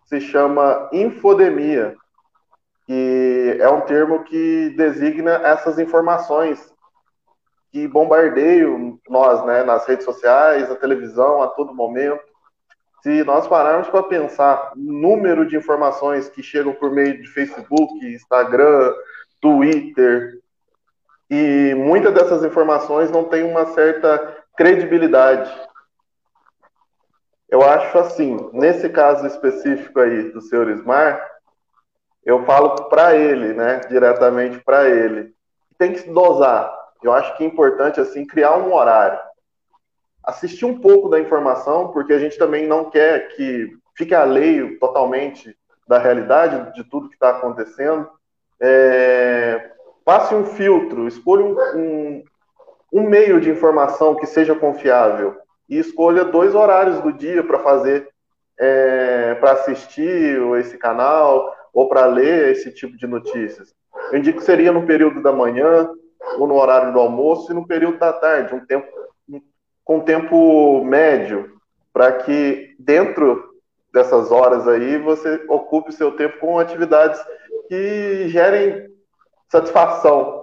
Speaker 2: se chama infodemia, que é um termo que designa essas informações que bombardeiam nós, né, nas redes sociais, na televisão, a todo momento. Se nós pararmos para pensar no número de informações que chegam por meio de Facebook, Instagram, Twitter, e muitas dessas informações não têm uma certa credibilidade. Eu acho assim, nesse caso específico aí do senhor Ismar, eu falo para ele, né, diretamente para ele, tem que se dosar eu acho que é importante assim criar um horário. Assistir um pouco da informação, porque a gente também não quer que fique alheio totalmente da realidade de tudo que está acontecendo. É, passe um filtro, escolha um, um, um meio de informação que seja confiável e escolha dois horários do dia para fazer, é, para assistir esse canal ou para ler esse tipo de notícias. Eu indico que seria no período da manhã, ou no horário do almoço e no período da tarde, um tempo com tempo médio, para que dentro dessas horas aí você ocupe o seu tempo com atividades que gerem satisfação,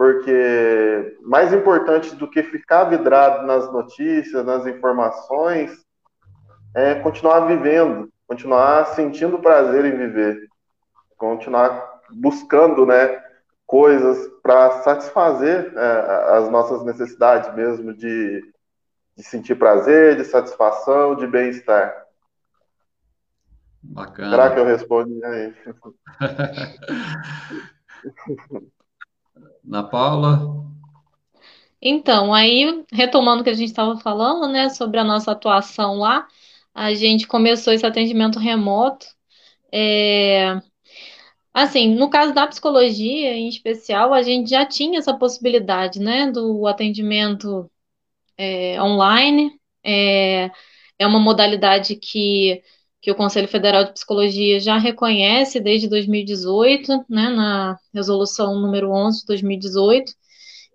Speaker 2: porque mais importante do que ficar vidrado nas notícias, nas informações, é continuar vivendo, continuar sentindo prazer em viver, continuar buscando, né, coisas para satisfazer é, as nossas necessidades mesmo de, de sentir prazer, de satisfação, de bem-estar.
Speaker 1: Bacana.
Speaker 2: Será que eu respondi aí? (laughs)
Speaker 1: Na Paula?
Speaker 3: Então, aí, retomando o que a gente estava falando, né, sobre a nossa atuação lá, a gente começou esse atendimento remoto. É, Assim, no caso da psicologia, em especial, a gente já tinha essa possibilidade, né, do atendimento é, online. É, é uma modalidade que, que o Conselho Federal de Psicologia já reconhece desde 2018, né, na resolução número 11 de 2018,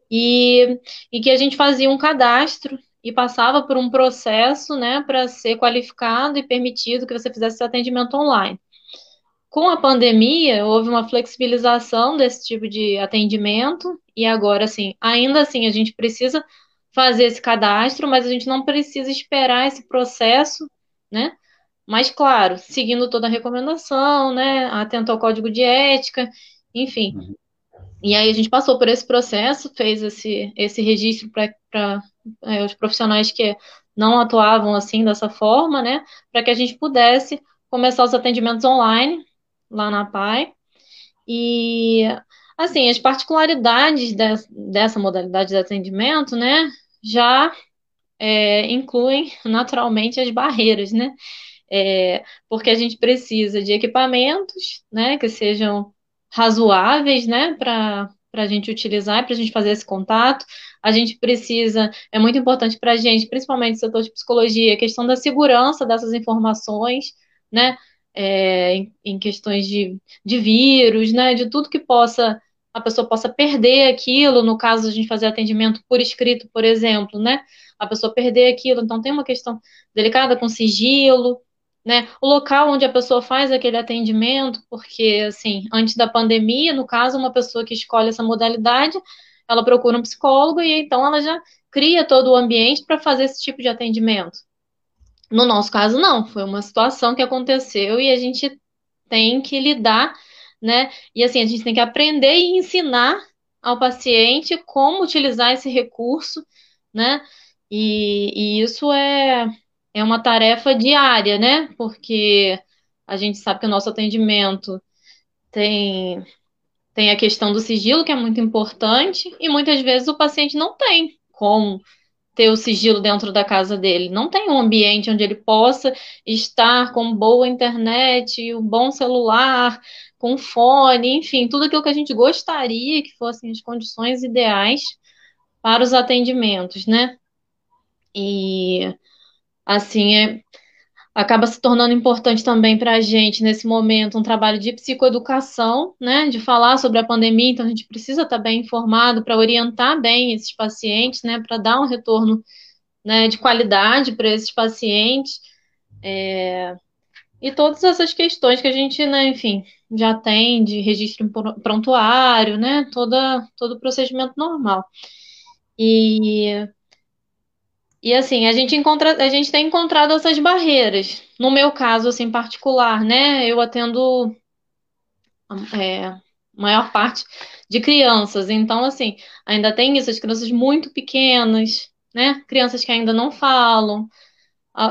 Speaker 3: e, e que a gente fazia um cadastro e passava por um processo, né, para ser qualificado e permitido que você fizesse esse atendimento online. Com a pandemia, houve uma flexibilização desse tipo de atendimento, e agora, assim, ainda assim, a gente precisa fazer esse cadastro, mas a gente não precisa esperar esse processo, né? Mas, claro, seguindo toda a recomendação, né? Atento ao código de ética, enfim. Uhum. E aí a gente passou por esse processo, fez esse, esse registro para é, os profissionais que não atuavam assim dessa forma, né? Para que a gente pudesse começar os atendimentos online lá na PAI. E, assim, as particularidades de, dessa modalidade de atendimento, né, já é, incluem (laughs) naturalmente as barreiras, né? É, porque a gente precisa de equipamentos, né, que sejam razoáveis, né, para para a gente utilizar, para a gente fazer esse contato. A gente precisa, é muito importante para a gente, principalmente no setor de psicologia, a questão da segurança dessas informações, né? é, em, em, questões de, de vírus, né, de tudo que possa a pessoa possa perder aquilo, no caso a gente fazer atendimento por escrito, por exemplo, né, a pessoa perder aquilo, então tem uma questão delicada com sigilo, né, o local onde a pessoa faz aquele atendimento, porque, assim, antes da pandemia, no caso, uma pessoa que escolhe essa modalidade, ela procura um psicólogo e então ela já cria todo o ambiente para fazer esse tipo de atendimento. No nosso caso, não, foi uma situação que aconteceu e a gente tem que lidar, né? E assim, a gente tem que aprender e ensinar ao paciente como utilizar esse recurso, né? E, e isso é, é uma tarefa diária, né? Porque a gente sabe que o nosso atendimento tem, tem a questão do sigilo, que é muito importante, e muitas vezes o paciente não tem como ter o sigilo dentro da casa dele. Não tem um ambiente onde ele possa estar com boa internet, um bom celular, com fone, enfim, tudo aquilo que a gente gostaria que fossem as condições ideais para os atendimentos, né? E assim é acaba se tornando importante também para a gente, nesse momento, um trabalho de psicoeducação, né, de falar sobre a pandemia, então a gente precisa estar bem informado para orientar bem esses pacientes, né, para dar um retorno né, de qualidade para esses pacientes, é, e todas essas questões que a gente, né, enfim, já tem de registro prontuário, né, toda, todo o procedimento normal. E e assim, a gente encontra, a gente tem encontrado essas barreiras. No meu caso, assim, particular, né? Eu atendo é, maior parte de crianças. Então, assim, ainda tem isso, as crianças muito pequenas, né? Crianças que ainda não falam,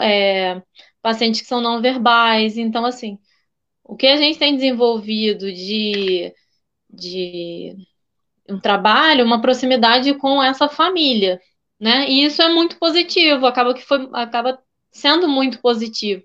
Speaker 3: é, pacientes que são não verbais. Então, assim, o que a gente tem desenvolvido de, de um trabalho, uma proximidade com essa família, né? E isso é muito positivo, acaba que foi, acaba sendo muito positivo,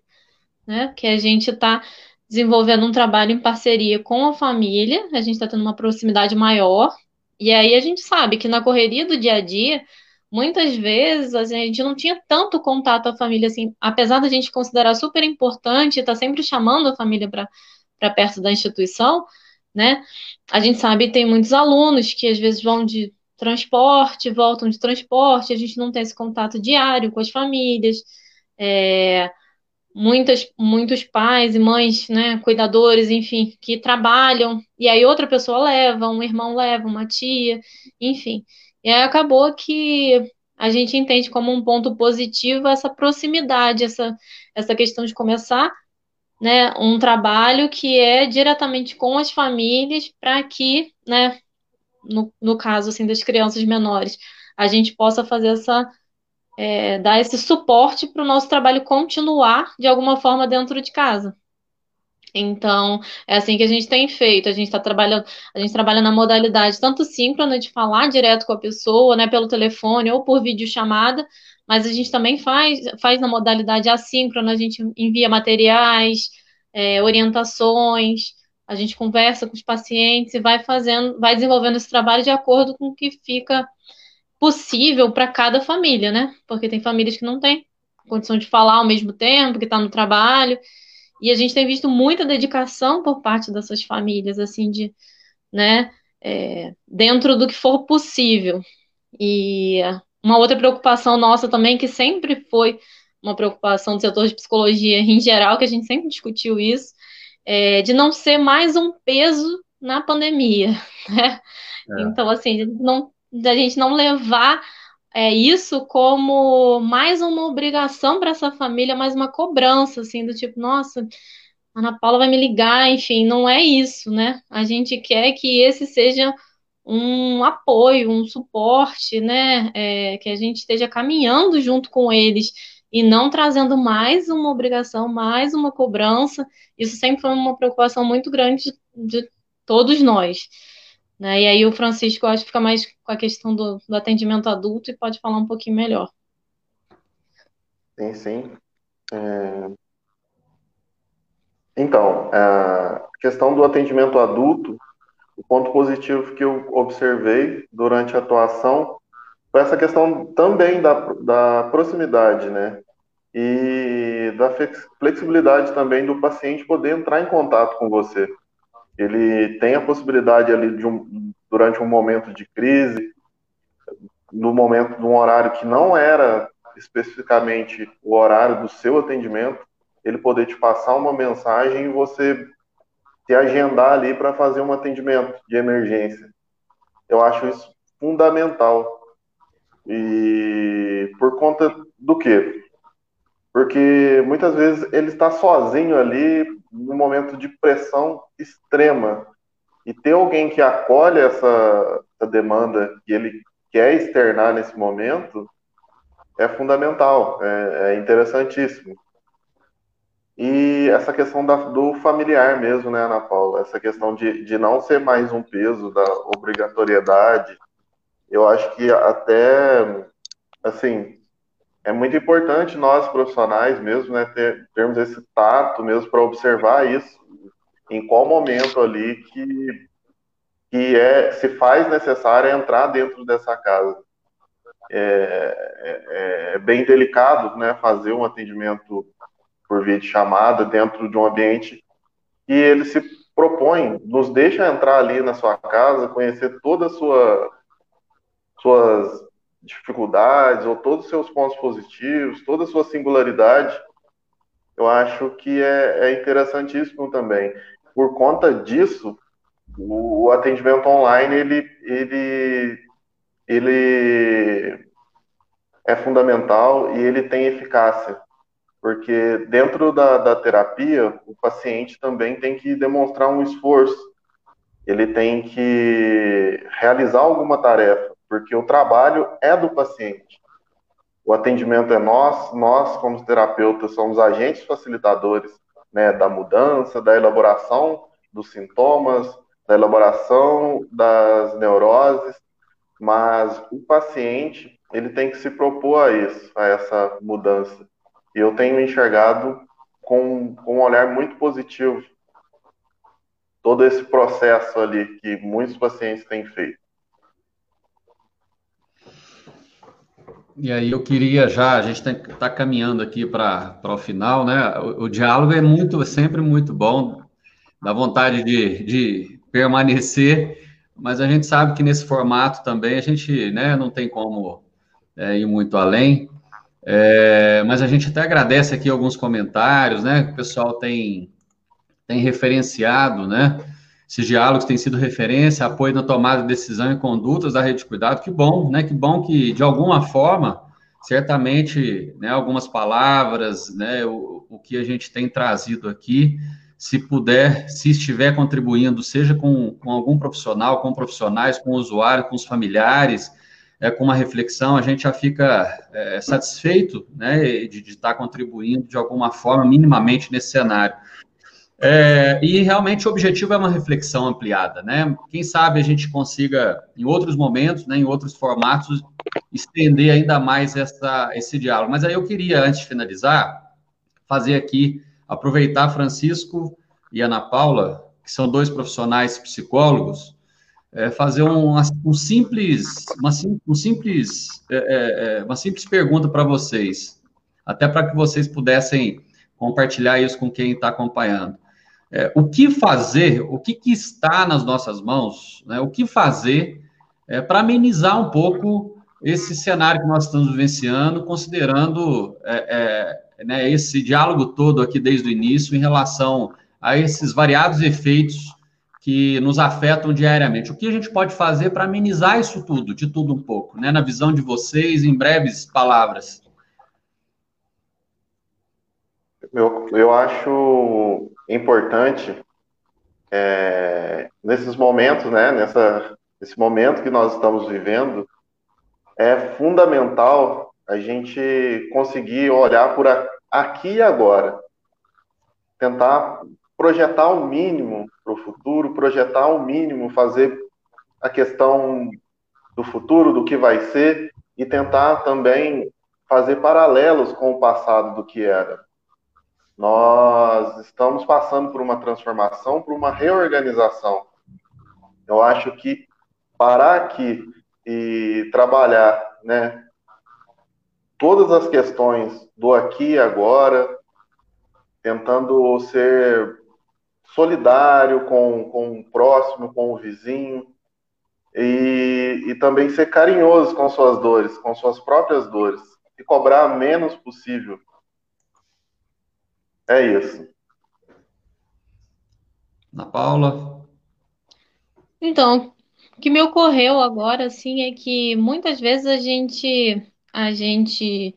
Speaker 3: né? Que a gente está desenvolvendo um trabalho em parceria com a família, a gente está tendo uma proximidade maior, e aí a gente sabe que na correria do dia a dia, muitas vezes a gente não tinha tanto contato com a família assim, apesar da gente considerar super importante, estar tá sempre chamando a família para perto da instituição, né? A gente sabe que tem muitos alunos que às vezes vão de transporte, voltam de transporte, a gente não tem esse contato diário com as famílias. É, muitas, muitos pais e mães, né, cuidadores, enfim, que trabalham, e aí outra pessoa leva, um irmão leva, uma tia, enfim. E aí acabou que a gente entende como um ponto positivo essa proximidade, essa, essa questão de começar né, um trabalho que é diretamente com as famílias para que né, no, no caso assim das crianças menores, a gente possa fazer essa é, dar esse suporte para o nosso trabalho continuar de alguma forma dentro de casa. Então, é assim que a gente tem feito. A gente está trabalhando, a gente trabalha na modalidade tanto síncrona de falar direto com a pessoa, né, pelo telefone ou por videochamada, mas a gente também faz, faz na modalidade assíncrona, a gente envia materiais, é, orientações, a gente conversa com os pacientes e vai fazendo, vai desenvolvendo esse trabalho de acordo com o que fica possível para cada família, né? Porque tem famílias que não têm condição de falar ao mesmo tempo, que está no trabalho, e a gente tem visto muita dedicação por parte dessas famílias, assim, de, né, é, dentro do que for possível. E uma outra preocupação nossa também, que sempre foi uma preocupação do setor de psicologia em geral, que a gente sempre discutiu isso, é, de não ser mais um peso na pandemia, (laughs) né? É. Então, assim, não, da gente não levar é, isso como mais uma obrigação para essa família, mais uma cobrança, assim, do tipo, nossa, Ana Paula vai me ligar, enfim, não é isso, né? A gente quer que esse seja um apoio, um suporte, né? É, que a gente esteja caminhando junto com eles e não trazendo mais uma obrigação, mais uma cobrança. Isso sempre foi uma preocupação muito grande de, de todos nós. Né? E aí o Francisco, eu acho que fica mais com a questão do, do atendimento adulto e pode falar um pouquinho melhor.
Speaker 2: Sim, sim. É... Então, a questão do atendimento adulto, o ponto positivo que eu observei durante a atuação foi essa questão também da, da proximidade, né? E da flexibilidade também do paciente poder entrar em contato com você. Ele tem a possibilidade ali de um, durante um momento de crise, no momento de um horário que não era especificamente o horário do seu atendimento, ele poder te passar uma mensagem e você se agendar ali para fazer um atendimento de emergência. Eu acho isso fundamental. E por conta do quê? Porque muitas vezes ele está sozinho ali num momento de pressão extrema. E ter alguém que acolhe essa, essa demanda que ele quer externar nesse momento é fundamental, é, é interessantíssimo. E essa questão da, do familiar mesmo, né, Ana Paula? Essa questão de, de não ser mais um peso da obrigatoriedade, eu acho que até, assim, é muito importante nós profissionais mesmo, né, ter, termos esse tato mesmo para observar isso, em qual momento ali que, que é, se faz necessário entrar dentro dessa casa. É, é, é bem delicado, né, fazer um atendimento por via de chamada dentro de um ambiente e ele se propõe, nos deixa entrar ali na sua casa, conhecer toda a sua suas dificuldades ou todos os seus pontos positivos, toda a sua singularidade, eu acho que é, é interessantíssimo também. Por conta disso, o, o atendimento online ele, ele, ele é fundamental e ele tem eficácia, porque dentro da, da terapia o paciente também tem que demonstrar um esforço, ele tem que realizar alguma tarefa porque o trabalho é do paciente. O atendimento é nós, nós, como terapeutas, somos agentes facilitadores né, da mudança, da elaboração dos sintomas, da elaboração das neuroses, mas o paciente ele tem que se propor a isso, a essa mudança. E eu tenho enxergado com, com um olhar muito positivo todo esse processo ali que muitos pacientes têm feito.
Speaker 1: E aí eu queria já, a gente está tá caminhando aqui para o final, né? O, o, diálogo é muito, sempre muito bom, dá vontade de, de permanecer, mas a gente sabe que nesse formato também a gente né, não tem como é, ir muito além. É, mas a gente até agradece aqui alguns comentários, né? Que o pessoal tem, tem referenciado, né? Esses diálogos têm sido referência, apoio na tomada de decisão e condutas da rede de cuidado. Que bom, né? Que bom que, de alguma forma, certamente, né, algumas palavras, né, o, o que a gente tem trazido aqui, se puder, se estiver contribuindo, seja com, com algum profissional, com profissionais, com usuários, com os familiares, é, com uma reflexão, a gente já fica é, satisfeito né, de, de estar contribuindo de alguma forma, minimamente, nesse cenário. É, e realmente o objetivo é uma reflexão ampliada, né? Quem sabe a gente consiga, em outros momentos, né, em outros formatos, estender ainda mais essa, esse diálogo. Mas aí eu queria, antes de finalizar, fazer aqui, aproveitar Francisco e Ana Paula, que são dois profissionais psicólogos, é, fazer um, um, simples, uma, um simples, é, é, é uma simples pergunta para vocês, até para que vocês pudessem compartilhar isso com quem está acompanhando. É, o que fazer, o que, que, está nas nossas mãos, né, o que fazer é, para amenizar um pouco esse cenário que nós estamos vivenciando, considerando é, é, né, esse diálogo todo aqui desde o início em relação a esses variados efeitos que nos afetam diariamente. O que a gente pode fazer para amenizar isso tudo, de tudo um pouco, né, na visão de vocês, em breves palavras?
Speaker 2: Eu, eu acho importante é, nesses momentos, né, nessa, nesse momento que nós estamos vivendo, é fundamental a gente conseguir olhar por aqui e agora, tentar projetar o mínimo para o futuro, projetar o mínimo, fazer a questão do futuro, do que vai ser, e tentar também fazer paralelos com o passado do que era. Nós estamos passando por uma transformação, por uma reorganização. Eu acho que parar aqui e trabalhar, né, todas as questões do aqui e agora, tentando ser solidário com, com o próximo, com o vizinho, e, e também ser carinhoso com suas dores, com suas próprias dores, e cobrar menos possível é isso.
Speaker 1: Ana Paula?
Speaker 3: Então, o que me ocorreu agora, assim, é que muitas vezes a gente, a gente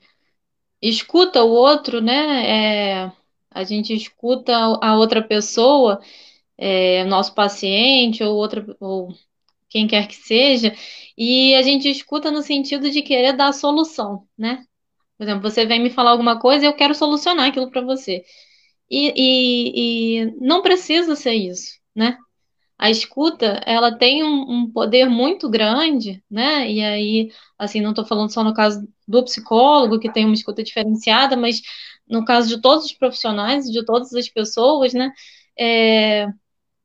Speaker 3: escuta o outro, né? É, a gente escuta a outra pessoa, é, nosso paciente ou outra, ou quem quer que seja, e a gente escuta no sentido de querer dar a solução, né? Por exemplo, você vem me falar alguma coisa e eu quero solucionar aquilo para você. E, e, e não precisa ser isso, né? a escuta, ela tem um, um, poder muito grande, né? E aí, assim, não estou falando só no caso do psicólogo, que tem uma escuta diferenciada, mas no caso de todos os profissionais, de todas as pessoas, né? É,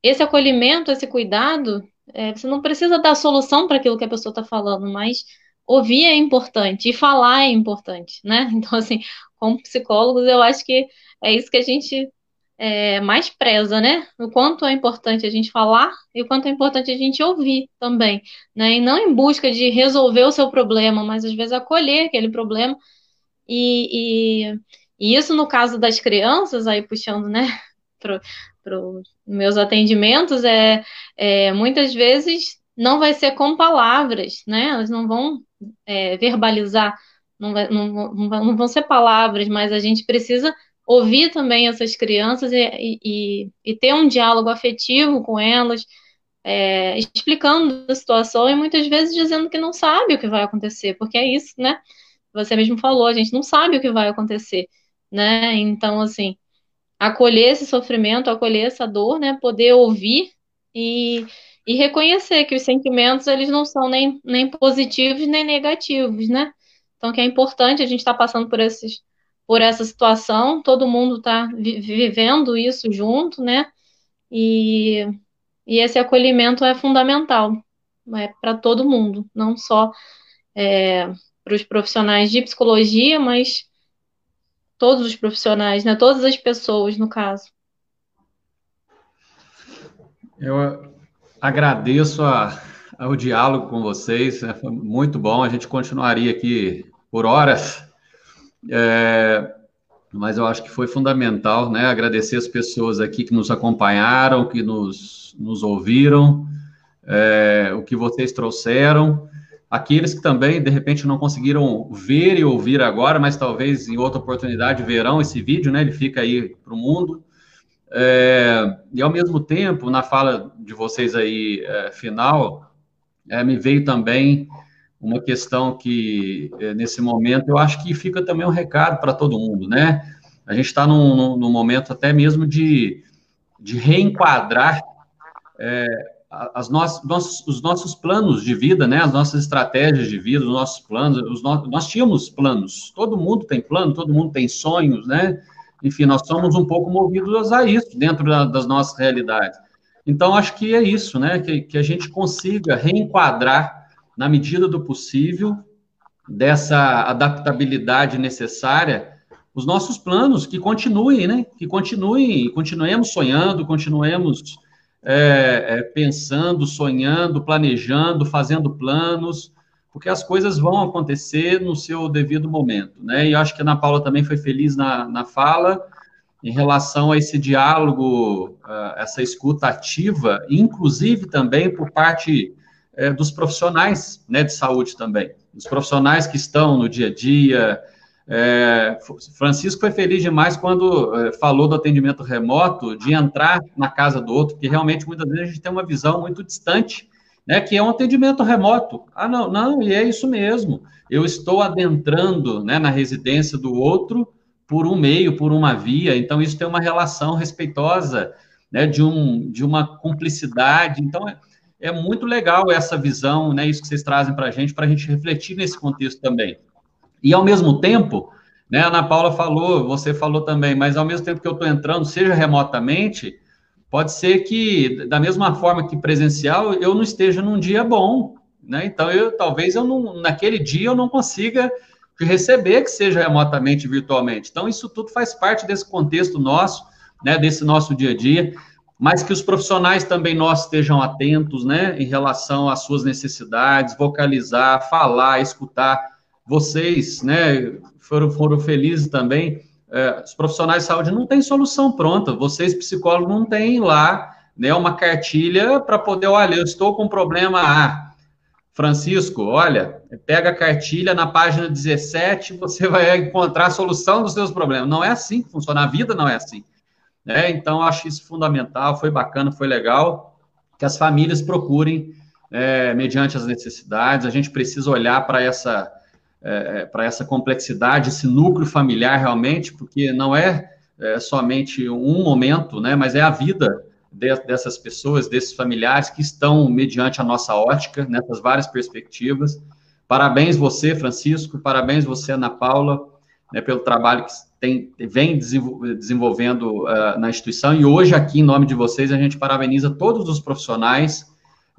Speaker 3: esse acolhimento, esse cuidado, é, você não precisa dar solução para aquilo que a pessoa está falando, mas ouvir é importante e falar é importante, né? (laughs) Então, assim, como psicólogos, eu acho que é isso que a gente é, mais preza, né? O quanto é importante a gente falar e o quanto é importante a gente ouvir também, né? E não em busca de resolver o seu problema, mas às vezes acolher aquele problema. E, e, e isso no caso das crianças, aí puxando, né, (laughs) para os meus atendimentos, é, é muitas vezes não vai ser com palavras, né? Elas não vão é, verbalizar, não, vai, não, não, não vão ser palavras, mas a gente precisa ouvir também essas crianças e, e, e ter um diálogo afetivo com elas, é, explicando a situação e muitas vezes dizendo que não sabe o que vai acontecer, porque é isso, né? Você mesmo falou, a gente não sabe o que vai acontecer, né? Então, assim, acolher esse sofrimento, acolher essa dor, né? Poder ouvir e, e reconhecer que os sentimentos, eles não são nem, nem positivos nem negativos, né? Então, que é importante a gente estar tá passando por esses por essa situação, todo mundo está vi vivendo isso junto, né? E, e esse acolhimento é fundamental é para todo mundo, não só é, para os profissionais de psicologia, mas todos os profissionais, né? Todas as pessoas, no caso.
Speaker 1: Eu agradeço a, diálogo com vocês, né? foi muito bom. A gente continuaria aqui por horas é, mas eu acho que foi fundamental, né? Agradecer as pessoas aqui que nos acompanharam, que nos, nos ouviram, é, o que vocês trouxeram. Aqueles que também, de repente, não conseguiram ver e ouvir agora, mas talvez em outra oportunidade verão esse vídeo, né? Ele fica aí para o mundo. É, e ao mesmo tempo, na fala de vocês aí é, final, é, me veio também uma questão que, eh, nesse momento, eu acho que fica também um recado para todo mundo, né? A gente está num, num, momento até mesmo de, de reenquadrar é, as nossos, os nossos planos de vida, né? As nossas estratégias de vida, os nossos planos. Os no, nós tínhamos planos, todo mundo tem plano, todo mundo tem sonhos, né? Enfim, nós somos um pouco movidos a isso dentro da, das nossas realidades. Então, acho que é isso, né? Que, que a gente consiga reenquadrar na medida do possível, dessa adaptabilidade necessária, os nossos planos, que continuem, né? Que continuem, continuemos sonhando, continuemos é, é, pensando, sonhando, planejando, fazendo planos, porque as coisas vão acontecer no seu devido momento, né? E acho que a Ana Paula também foi feliz na, na fala em relação a esse diálogo, essa escuta ativa, inclusive também por parte é, dos profissionais né, de saúde também, dos profissionais que estão no dia a dia. É, Francisco foi feliz demais quando é, falou do atendimento remoto, de entrar na casa do outro, que realmente muitas vezes a gente tem uma visão muito distante, né, que é um atendimento remoto. Ah, não, não, e é isso mesmo. Eu estou adentrando né, na residência do outro por um meio, por uma via, então isso tem uma relação respeitosa, né, de, um, de uma cumplicidade. Então, é, é muito legal essa visão, né, isso que vocês trazem para a gente, para a gente refletir nesse contexto também. E, ao mesmo tempo, né, a Ana Paula falou, você falou também, mas ao mesmo tempo que eu estou entrando, seja remotamente, pode ser que, da mesma forma que presencial, eu não esteja num dia bom, né? Então, eu, talvez eu não, naquele dia eu não consiga receber que seja remotamente, virtualmente. Então, isso tudo faz parte desse contexto nosso, né, desse nosso dia a dia mas que os profissionais também nós estejam atentos, né, em relação às suas necessidades, vocalizar, falar, escutar. Vocês, né, foram, foram felizes também. É, os profissionais de saúde não têm solução pronta. Vocês, psicólogos, não têm lá né, uma cartilha para poder, olha, eu estou com problema A. Francisco, olha, pega a cartilha na página 17, você (laughs) vai encontrar a solução dos seus problemas. Não é assim que funciona, a vida não é assim. Né? Então, acho isso fundamental, foi bacana, foi legal, que as famílias procurem, é, mediante as necessidades, a gente precisa olhar para essa, é, para essa complexidade, esse núcleo familiar realmente, porque não é, é somente um momento, né, mas é a vida de, dessas pessoas, desses familiares que estão mediante a nossa ótica, nessas várias perspectivas. Parabéns você, Francisco, parabéns você, Ana Paula, né, pelo trabalho que tem, vem desenvolvendo uh, na instituição, e hoje, aqui, em nome de vocês, a gente parabeniza todos os profissionais,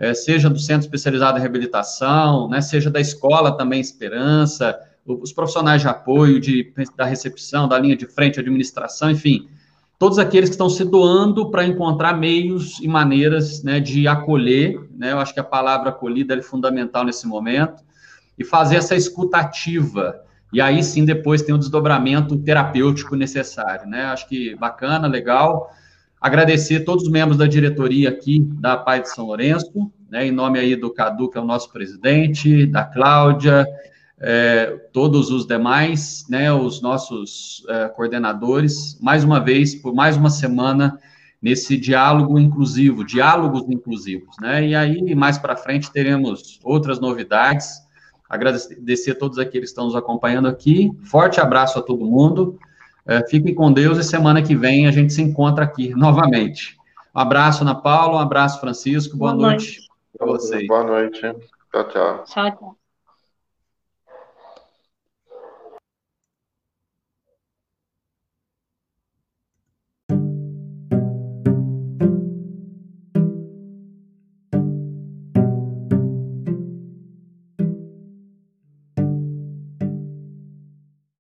Speaker 1: uh, seja do Centro Especializado em Reabilitação, né, seja da escola também Esperança, os profissionais de apoio, de, da recepção, da linha de frente, administração, enfim, todos aqueles que estão se doando para encontrar meios e maneiras né, de acolher, né, eu acho que a palavra acolhida é fundamental nesse momento, e fazer essa escutativa, e aí sim depois tem o desdobramento terapêutico necessário, né? Acho que bacana, legal. Agradecer todos os membros da diretoria aqui da Pai de São Lourenço, né? Em nome aí do Cadu, que é o nosso presidente, da Cláudia, é, todos os demais, né? Os nossos é, coordenadores, mais uma vez, por mais uma semana nesse diálogo inclusivo, diálogos inclusivos, né? E aí mais para frente teremos outras novidades Agradecer a todos aqueles que estão nos acompanhando aqui. Forte abraço a todo mundo. É, fiquem com Deus e semana que vem a gente se encontra aqui (laughs) novamente. Um abraço, Ana Paula. Um abraço, Francisco. Boa, Boa noite, noite para vocês.
Speaker 2: Boa noite. Tchau, tchau. Tchau, tchau.